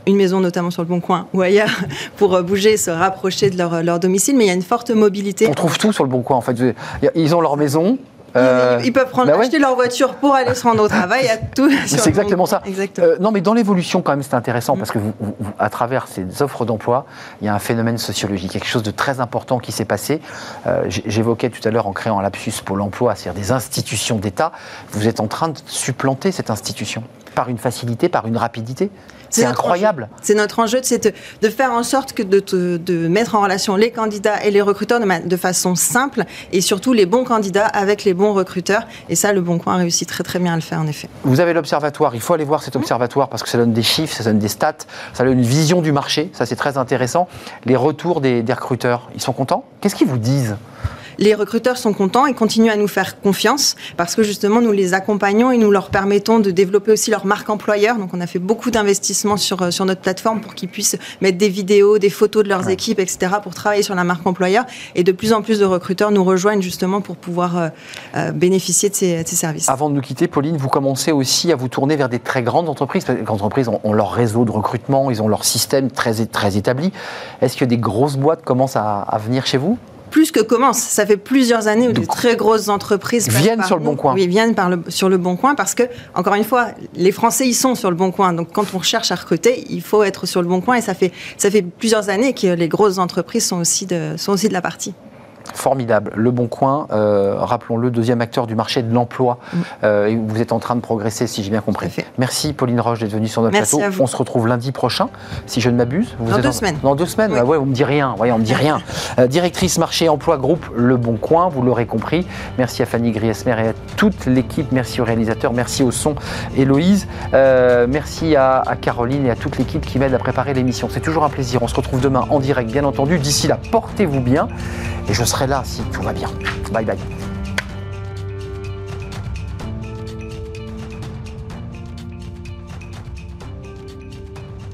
une maison, notamment sur le Bon Coin ou ailleurs, pour euh, bouger, se rapprocher de leur, leur, domicile. Mais il y a une forte mobilité. On trouve tout sur le Bon Coin, en fait. Ils ont leur maison, euh, ils, peuvent prendre, bah acheter leur voiture pour aller se rendre au travail. tout. C'est exactement ça. Euh, non, mais dans l'évolution, quand même, c'est intéressant parce que vous, à travers ces offres d'emploi, il y a un phénomène sociologique, quelque chose de très important qui s'est passé. Euh, j'évoquais tout à l'heure en créant un lapsus Pôle emploi, c'est-à-dire des institutions d'État. Vous êtes en train de supplanter cette institution? Par une facilité, par une rapidité. C'est incroyable. C'est notre enjeu, c'est de, faire en sorte que de, de, mettre en relation les candidats et les recruteurs de, de, façon simple et surtout les bons candidats avec les bons recruteurs. Et ça, le Bon Coin réussit très très bien à le faire en effet. Vous avez l'observatoire, il faut aller voir cet observatoire parce que ça donne des chiffres, ça donne des stats, ça donne une vision du marché, ça c'est très intéressant. Les retours des, des recruteurs, ils sont contents? Qu'est-ce qu'ils vous disent? Les recruteurs sont contents et continuent à nous faire confiance parce que justement nous les accompagnons et nous leur permettons de développer aussi leur marque employeur. Donc on a fait beaucoup d'investissements sur, euh, sur notre plateforme pour qu'ils puissent mettre des vidéos, des photos de leurs équipes, etc. pour travailler sur la marque employeur. Et de plus en plus de recruteurs nous rejoignent justement pour pouvoir euh, euh, bénéficier de ces, services. Avant de nous quitter, Pauline, vous commencez aussi à vous tourner vers des très grandes entreprises. Les entreprises ont, leur réseau de recrutement, ils ont leur système très, très établi. Est-ce que des grosses boîtes commencent à, à venir chez vous? Plus que commence. Ça fait plusieurs années où de très grosses entreprises viennent sur le bon coin. Oui, viennent par le, sur le bon coin parce que, encore une fois, les Français, ils sont sur le bon coin. Donc, quand on cherche à recruter, il faut être sur le bon coin. Et ça fait, ça fait plusieurs années que les grosses entreprises sont aussi de, sont aussi de la partie. Formidable. Le Bon Coin, euh, rappelons-le, deuxième acteur du marché de l'emploi. Mm. Euh, vous êtes en train de progresser, si j'ai bien compris. Merci Pauline Roche d'être venue sur notre plateau. On se retrouve lundi prochain, si je ne m'abuse. Dans deux semaines. Dans deux semaines. Ouais, on me dit rien. on me dit rien. Euh, directrice marché emploi groupe Le Bon Coin, vous l'aurez compris. Merci à Fanny Griesmer et à toute l'équipe. Merci au réalisateur. Merci au son, Héloïse. merci à, à, Caroline et à toute l'équipe qui m'aide à préparer l'émission. C'est toujours un plaisir. On se retrouve demain en direct, bien entendu. D'ici là, portez-vous bien. Et je serai là si tout va bien. Bye bye.